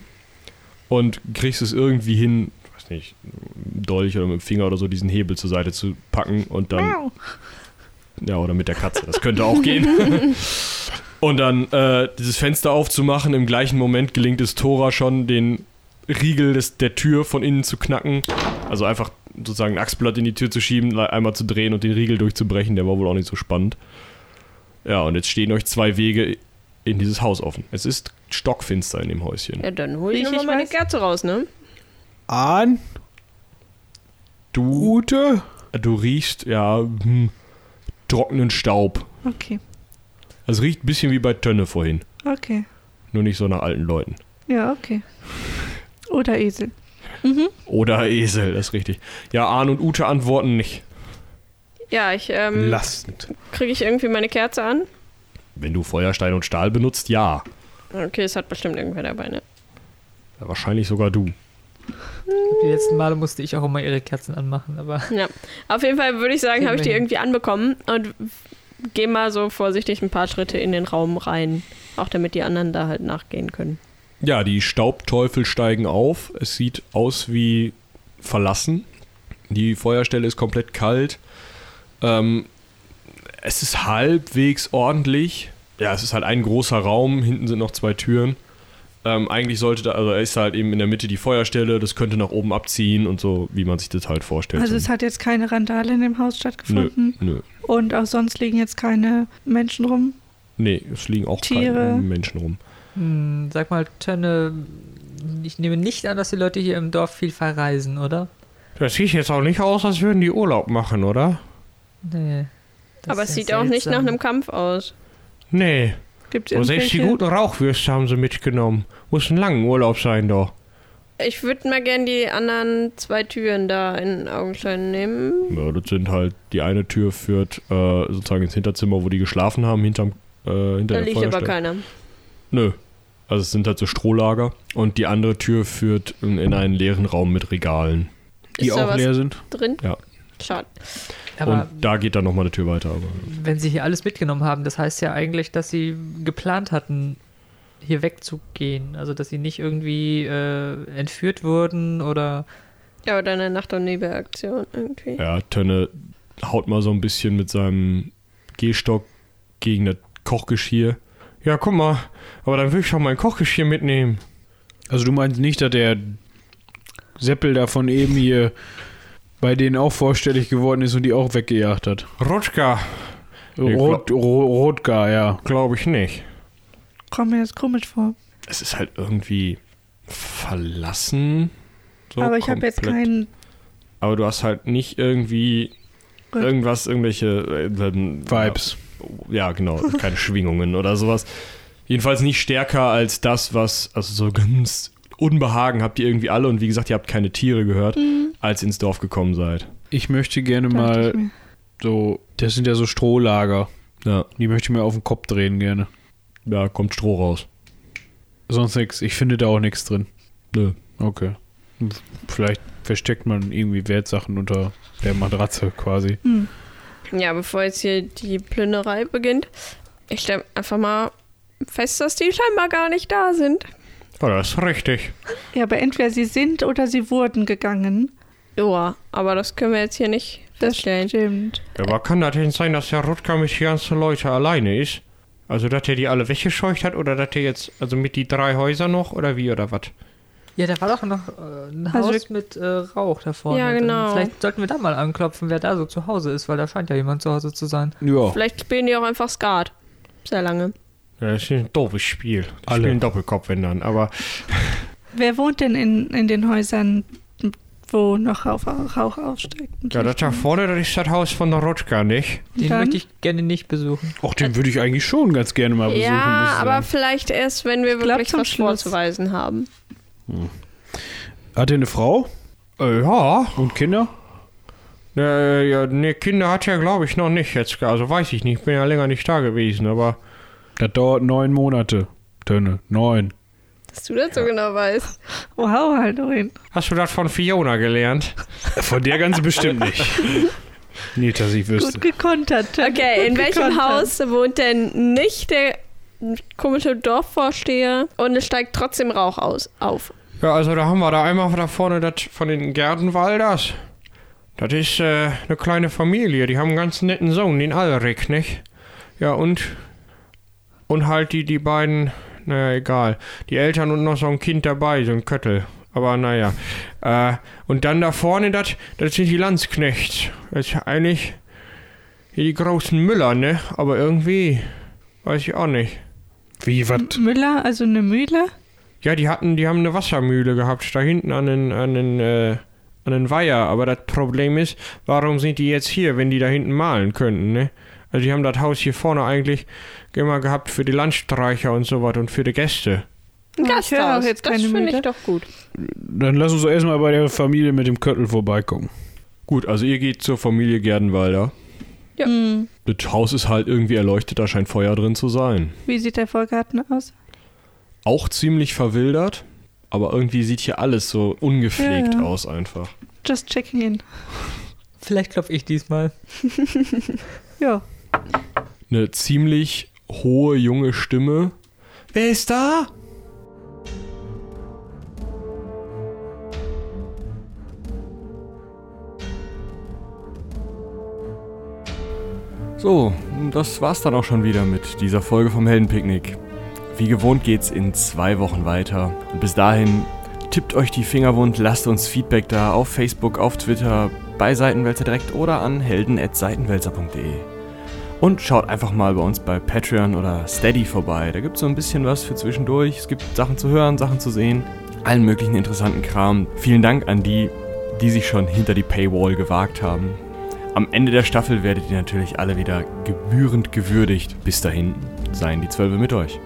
und kriegst es irgendwie hin, weiß nicht, mit dem Dolch oder mit dem Finger oder so, diesen Hebel zur Seite zu packen und dann, Au. Ja, oder mit der Katze, das könnte auch gehen. [laughs] Und dann äh, dieses Fenster aufzumachen. Im gleichen Moment gelingt es Tora schon, den Riegel des, der Tür von innen zu knacken. Also einfach sozusagen ein Achsblatt in die Tür zu schieben, einmal zu drehen und den Riegel durchzubrechen. Der war wohl auch nicht so spannend. Ja, und jetzt stehen euch zwei Wege in dieses Haus offen. Es ist stockfinster in dem Häuschen. Ja, dann hol ich nochmal ich meine? Kerze raus, ne? Ahn, Du, Ute. du riechst, ja, hm, trockenen Staub. Okay, Es riecht ein bisschen wie bei Tönne vorhin. okay. Nur nicht so nach alten Leuten. Ja, okay. Oder Esel. Mhm. Oder Esel, das ist richtig. Ja, Arn und Ute antworten nicht. Ja, ich, ähm, Belastend. kriege ich irgendwie meine Kerze an? Wenn du Feuerstein und Stahl benutzt, ja. Okay, es hat bestimmt irgendwer dabei, ne? ja wahrscheinlich sogar du. Die letzten Male musste ich auch immer ihre Kerzen anmachen, aber Ja. Auf jeden Fall würde ich sagen, habe ich die irgendwie anbekommen und gehe mal so vorsichtig ein paar Schritte in den Raum rein. Auch damit die anderen da halt nachgehen können. Ja, die Staubteufel steigen auf. Es sieht aus wie verlassen. Die Feuerstelle ist komplett kalt. Ähm, es ist halbwegs ordentlich. Ja, es ist halt ein großer Raum. Hinten sind noch zwei Türen. Ähm, eigentlich sollte da, also er ist halt eben in der Mitte die Feuerstelle. Das könnte nach oben abziehen und so, wie man sich das halt vorstellt. Also So- es hat jetzt keine Randale in dem Haus nö, stattgefunden. nö. Und auch sonst liegen jetzt keine Menschen rum. Nee, es liegen auch Tiere. keine Menschen rum. hm, sag mal, Tönne, ich nehme nicht an, dass die Leute hier im Dorf viel verreisen, oder? Das sieht jetzt auch nicht aus, als würden die Urlaub machen, oder? Nee. das Aber es sieht auch nicht nach seltsam. einem Kampf aus. Nee. Gibt Und selbst die guten Rauchwürste haben sie mitgenommen. Muss ein langer Urlaub sein, doch. Ich würde mal gern die anderen zwei Türen da in Augenschein nehmen. Ja, das sind halt, die eine Tür führt äh, sozusagen ins Hinterzimmer, wo die geschlafen haben, hinterm, äh, hinter Da der liegt aber keiner. Nö. Also es sind halt so Strohlager. Und die andere Tür führt in, in einen leeren Raum mit Regalen. Die Ist da auch was leer sind. drin? Ja. Schade. Aber und da geht dann nochmal eine Tür weiter. Aber wenn sie hier alles mitgenommen haben, das heißt ja eigentlich, dass sie geplant hatten, hier wegzugehen. Also, dass sie nicht irgendwie äh, entführt wurden oder. Ja, oder eine Nacht- und Nebelaktion irgendwie. ja, Tönne haut mal so ein bisschen mit seinem Gehstock gegen das Kochgeschirr. Ja, guck mal. Aber dann will ich doch mein Kochgeschirr mitnehmen. Also du meinst nicht, dass der Seppel da von eben hier bei denen auch vorstellig geworden ist und die auch weggejagt hat. Rutschka, Rot, Ro, Rotgar, ja. glaube ich nicht. Kommt mir das komisch vor. Es ist halt irgendwie verlassen. So Aber ich habe jetzt keinen. Aber du hast halt nicht irgendwie Gut. irgendwas, irgendwelche äh, Vibes. Ja, genau, [laughs] keine Schwingungen oder sowas. Jedenfalls nicht stärker als das, was, also so ganz Unbehagen habt ihr irgendwie alle und wie gesagt, ihr habt keine Tiere gehört, Mhm. als ihr ins Dorf gekommen seid. Ich möchte gerne mal so, das sind ja so Strohlager. Ja, Die möchte ich mir auf den Kopf drehen gerne. Da kommt Stroh raus. Sonst nichts. Ich finde da auch nichts drin. Nö. Okay. Vielleicht versteckt man irgendwie Wertsachen unter der Matratze quasi. Hm. Ja, bevor jetzt hier die Plünderei beginnt, ich stelle einfach mal fest, dass die scheinbar gar nicht da sind. Ja, das ist richtig. Ja, aber entweder sie sind oder sie wurden gegangen. Ja, aber das können wir jetzt hier nicht Das feststellen. stimmt. Aber kann das denn sein, dass der Rutger mit den ganzen Leuten alleine ist? Also, dass er die alle weggescheucht hat oder dass er jetzt, also mit die drei Häuser noch oder wie oder was? Ja, da war doch noch äh, ein Also Haus mit äh, Rauch da vorne. Ja, genau. Dann Vielleicht sollten wir da mal anklopfen, wer da so zu Hause ist, weil da scheint ja jemand zu Hause zu sein. Ja. Vielleicht spielen die auch einfach Skat. Sehr lange. Ja, das ist ein doofes Spiel. Die Alle. spielen Doppelkopf, wenn dann. Aber [laughs] Wer wohnt denn in, in den Häusern, wo noch Rauch, Rauch aufsteigt? ja, das da vorne, das ist das Haus von der Rutger, nicht? Den Dann? möchte ich gerne nicht besuchen. Auch den würde ich eigentlich schon ganz gerne mal besuchen. ja, aber sagen. vielleicht erst, wenn wir glaub, wirklich was Schluss. vorzuweisen haben. Hat er eine Frau Äh, ja. und Kinder? Äh, ja, ne, Kinder hat er, glaube ich, noch nicht jetzt. Also weiß ich nicht. Ich bin ja länger nicht da gewesen, aber. Das dauert neun Monate. Tönne. Neun. Dass du das so genau weißt. Wow, Haldorin. Hast du das von Fiona gelernt? Von der ganz bestimmt nicht. Nicht, dass ich wüsste. Gut gekontert. Tim. Okay, in Gut welchem gekontert. Haus wohnt denn nicht der komische Dorfvorsteher und es steigt trotzdem Rauch aus, auf? Ja, also da haben wir da einmal da vorne das von den Gerdenwalders. Das ist äh, eine kleine Familie. Die haben einen ganz netten Sohn, den Alrik, nicht? Ja, und und halt die, die beiden, naja, egal. Die Eltern und noch so ein Kind dabei, so ein Köttel. Aber naja. Äh, und dann da vorne, das sind die Landsknechts. Das ist eigentlich die großen Müller, ne? Aber irgendwie, weiß ich auch nicht. Wie, was? Müller, also eine Mühle? Ja, die hatten, die haben eine Wassermühle gehabt, da hinten an den, an den, äh, an den Weiher. Aber das Problem ist, warum sind die jetzt hier, wenn die da hinten malen könnten, ne? Also die haben das Haus hier vorne eigentlich immer gehabt für die Landstreicher und so was und für die Gäste. Ein Ja, jetzt das finde ich doch gut. Dann lass uns doch erstmal bei der Familie mit dem Köttel vorbeigucken. Gut, also ihr geht zur Familie Gerdenwalder. Ja. Hm. Das Haus ist halt irgendwie erleuchtet, da scheint Feuer drin zu sein. Wie sieht der Vorgarten aus? Auch ziemlich verwildert, aber irgendwie sieht hier alles so ungepflegt Ja, ja. aus einfach. Just checking in. Vielleicht klopfe ich diesmal. [laughs] Ja. Eine ziemlich hohe junge Stimme. Wer ist da? So, das war's dann auch schon wieder mit dieser Folge vom Heldenpicknick. Wie gewohnt geht's in zwei Wochen weiter. Und bis dahin tippt euch die Finger wund, lasst uns Feedback da auf Facebook, auf Twitter, bei Seitenwälzer direkt oder an helden.seitenwälzer.de. Und schaut einfach mal bei uns bei Patreon oder Steady vorbei. Da gibt's so ein bisschen was für zwischendurch. Es gibt Sachen zu hören, Sachen zu sehen, allen möglichen interessanten Kram. Vielen Dank an die, die sich schon hinter die Paywall gewagt haben. Am Ende der Staffel werdet ihr natürlich alle wieder gebührend gewürdigt. Bis dahin, seien die Zwölfe mit euch.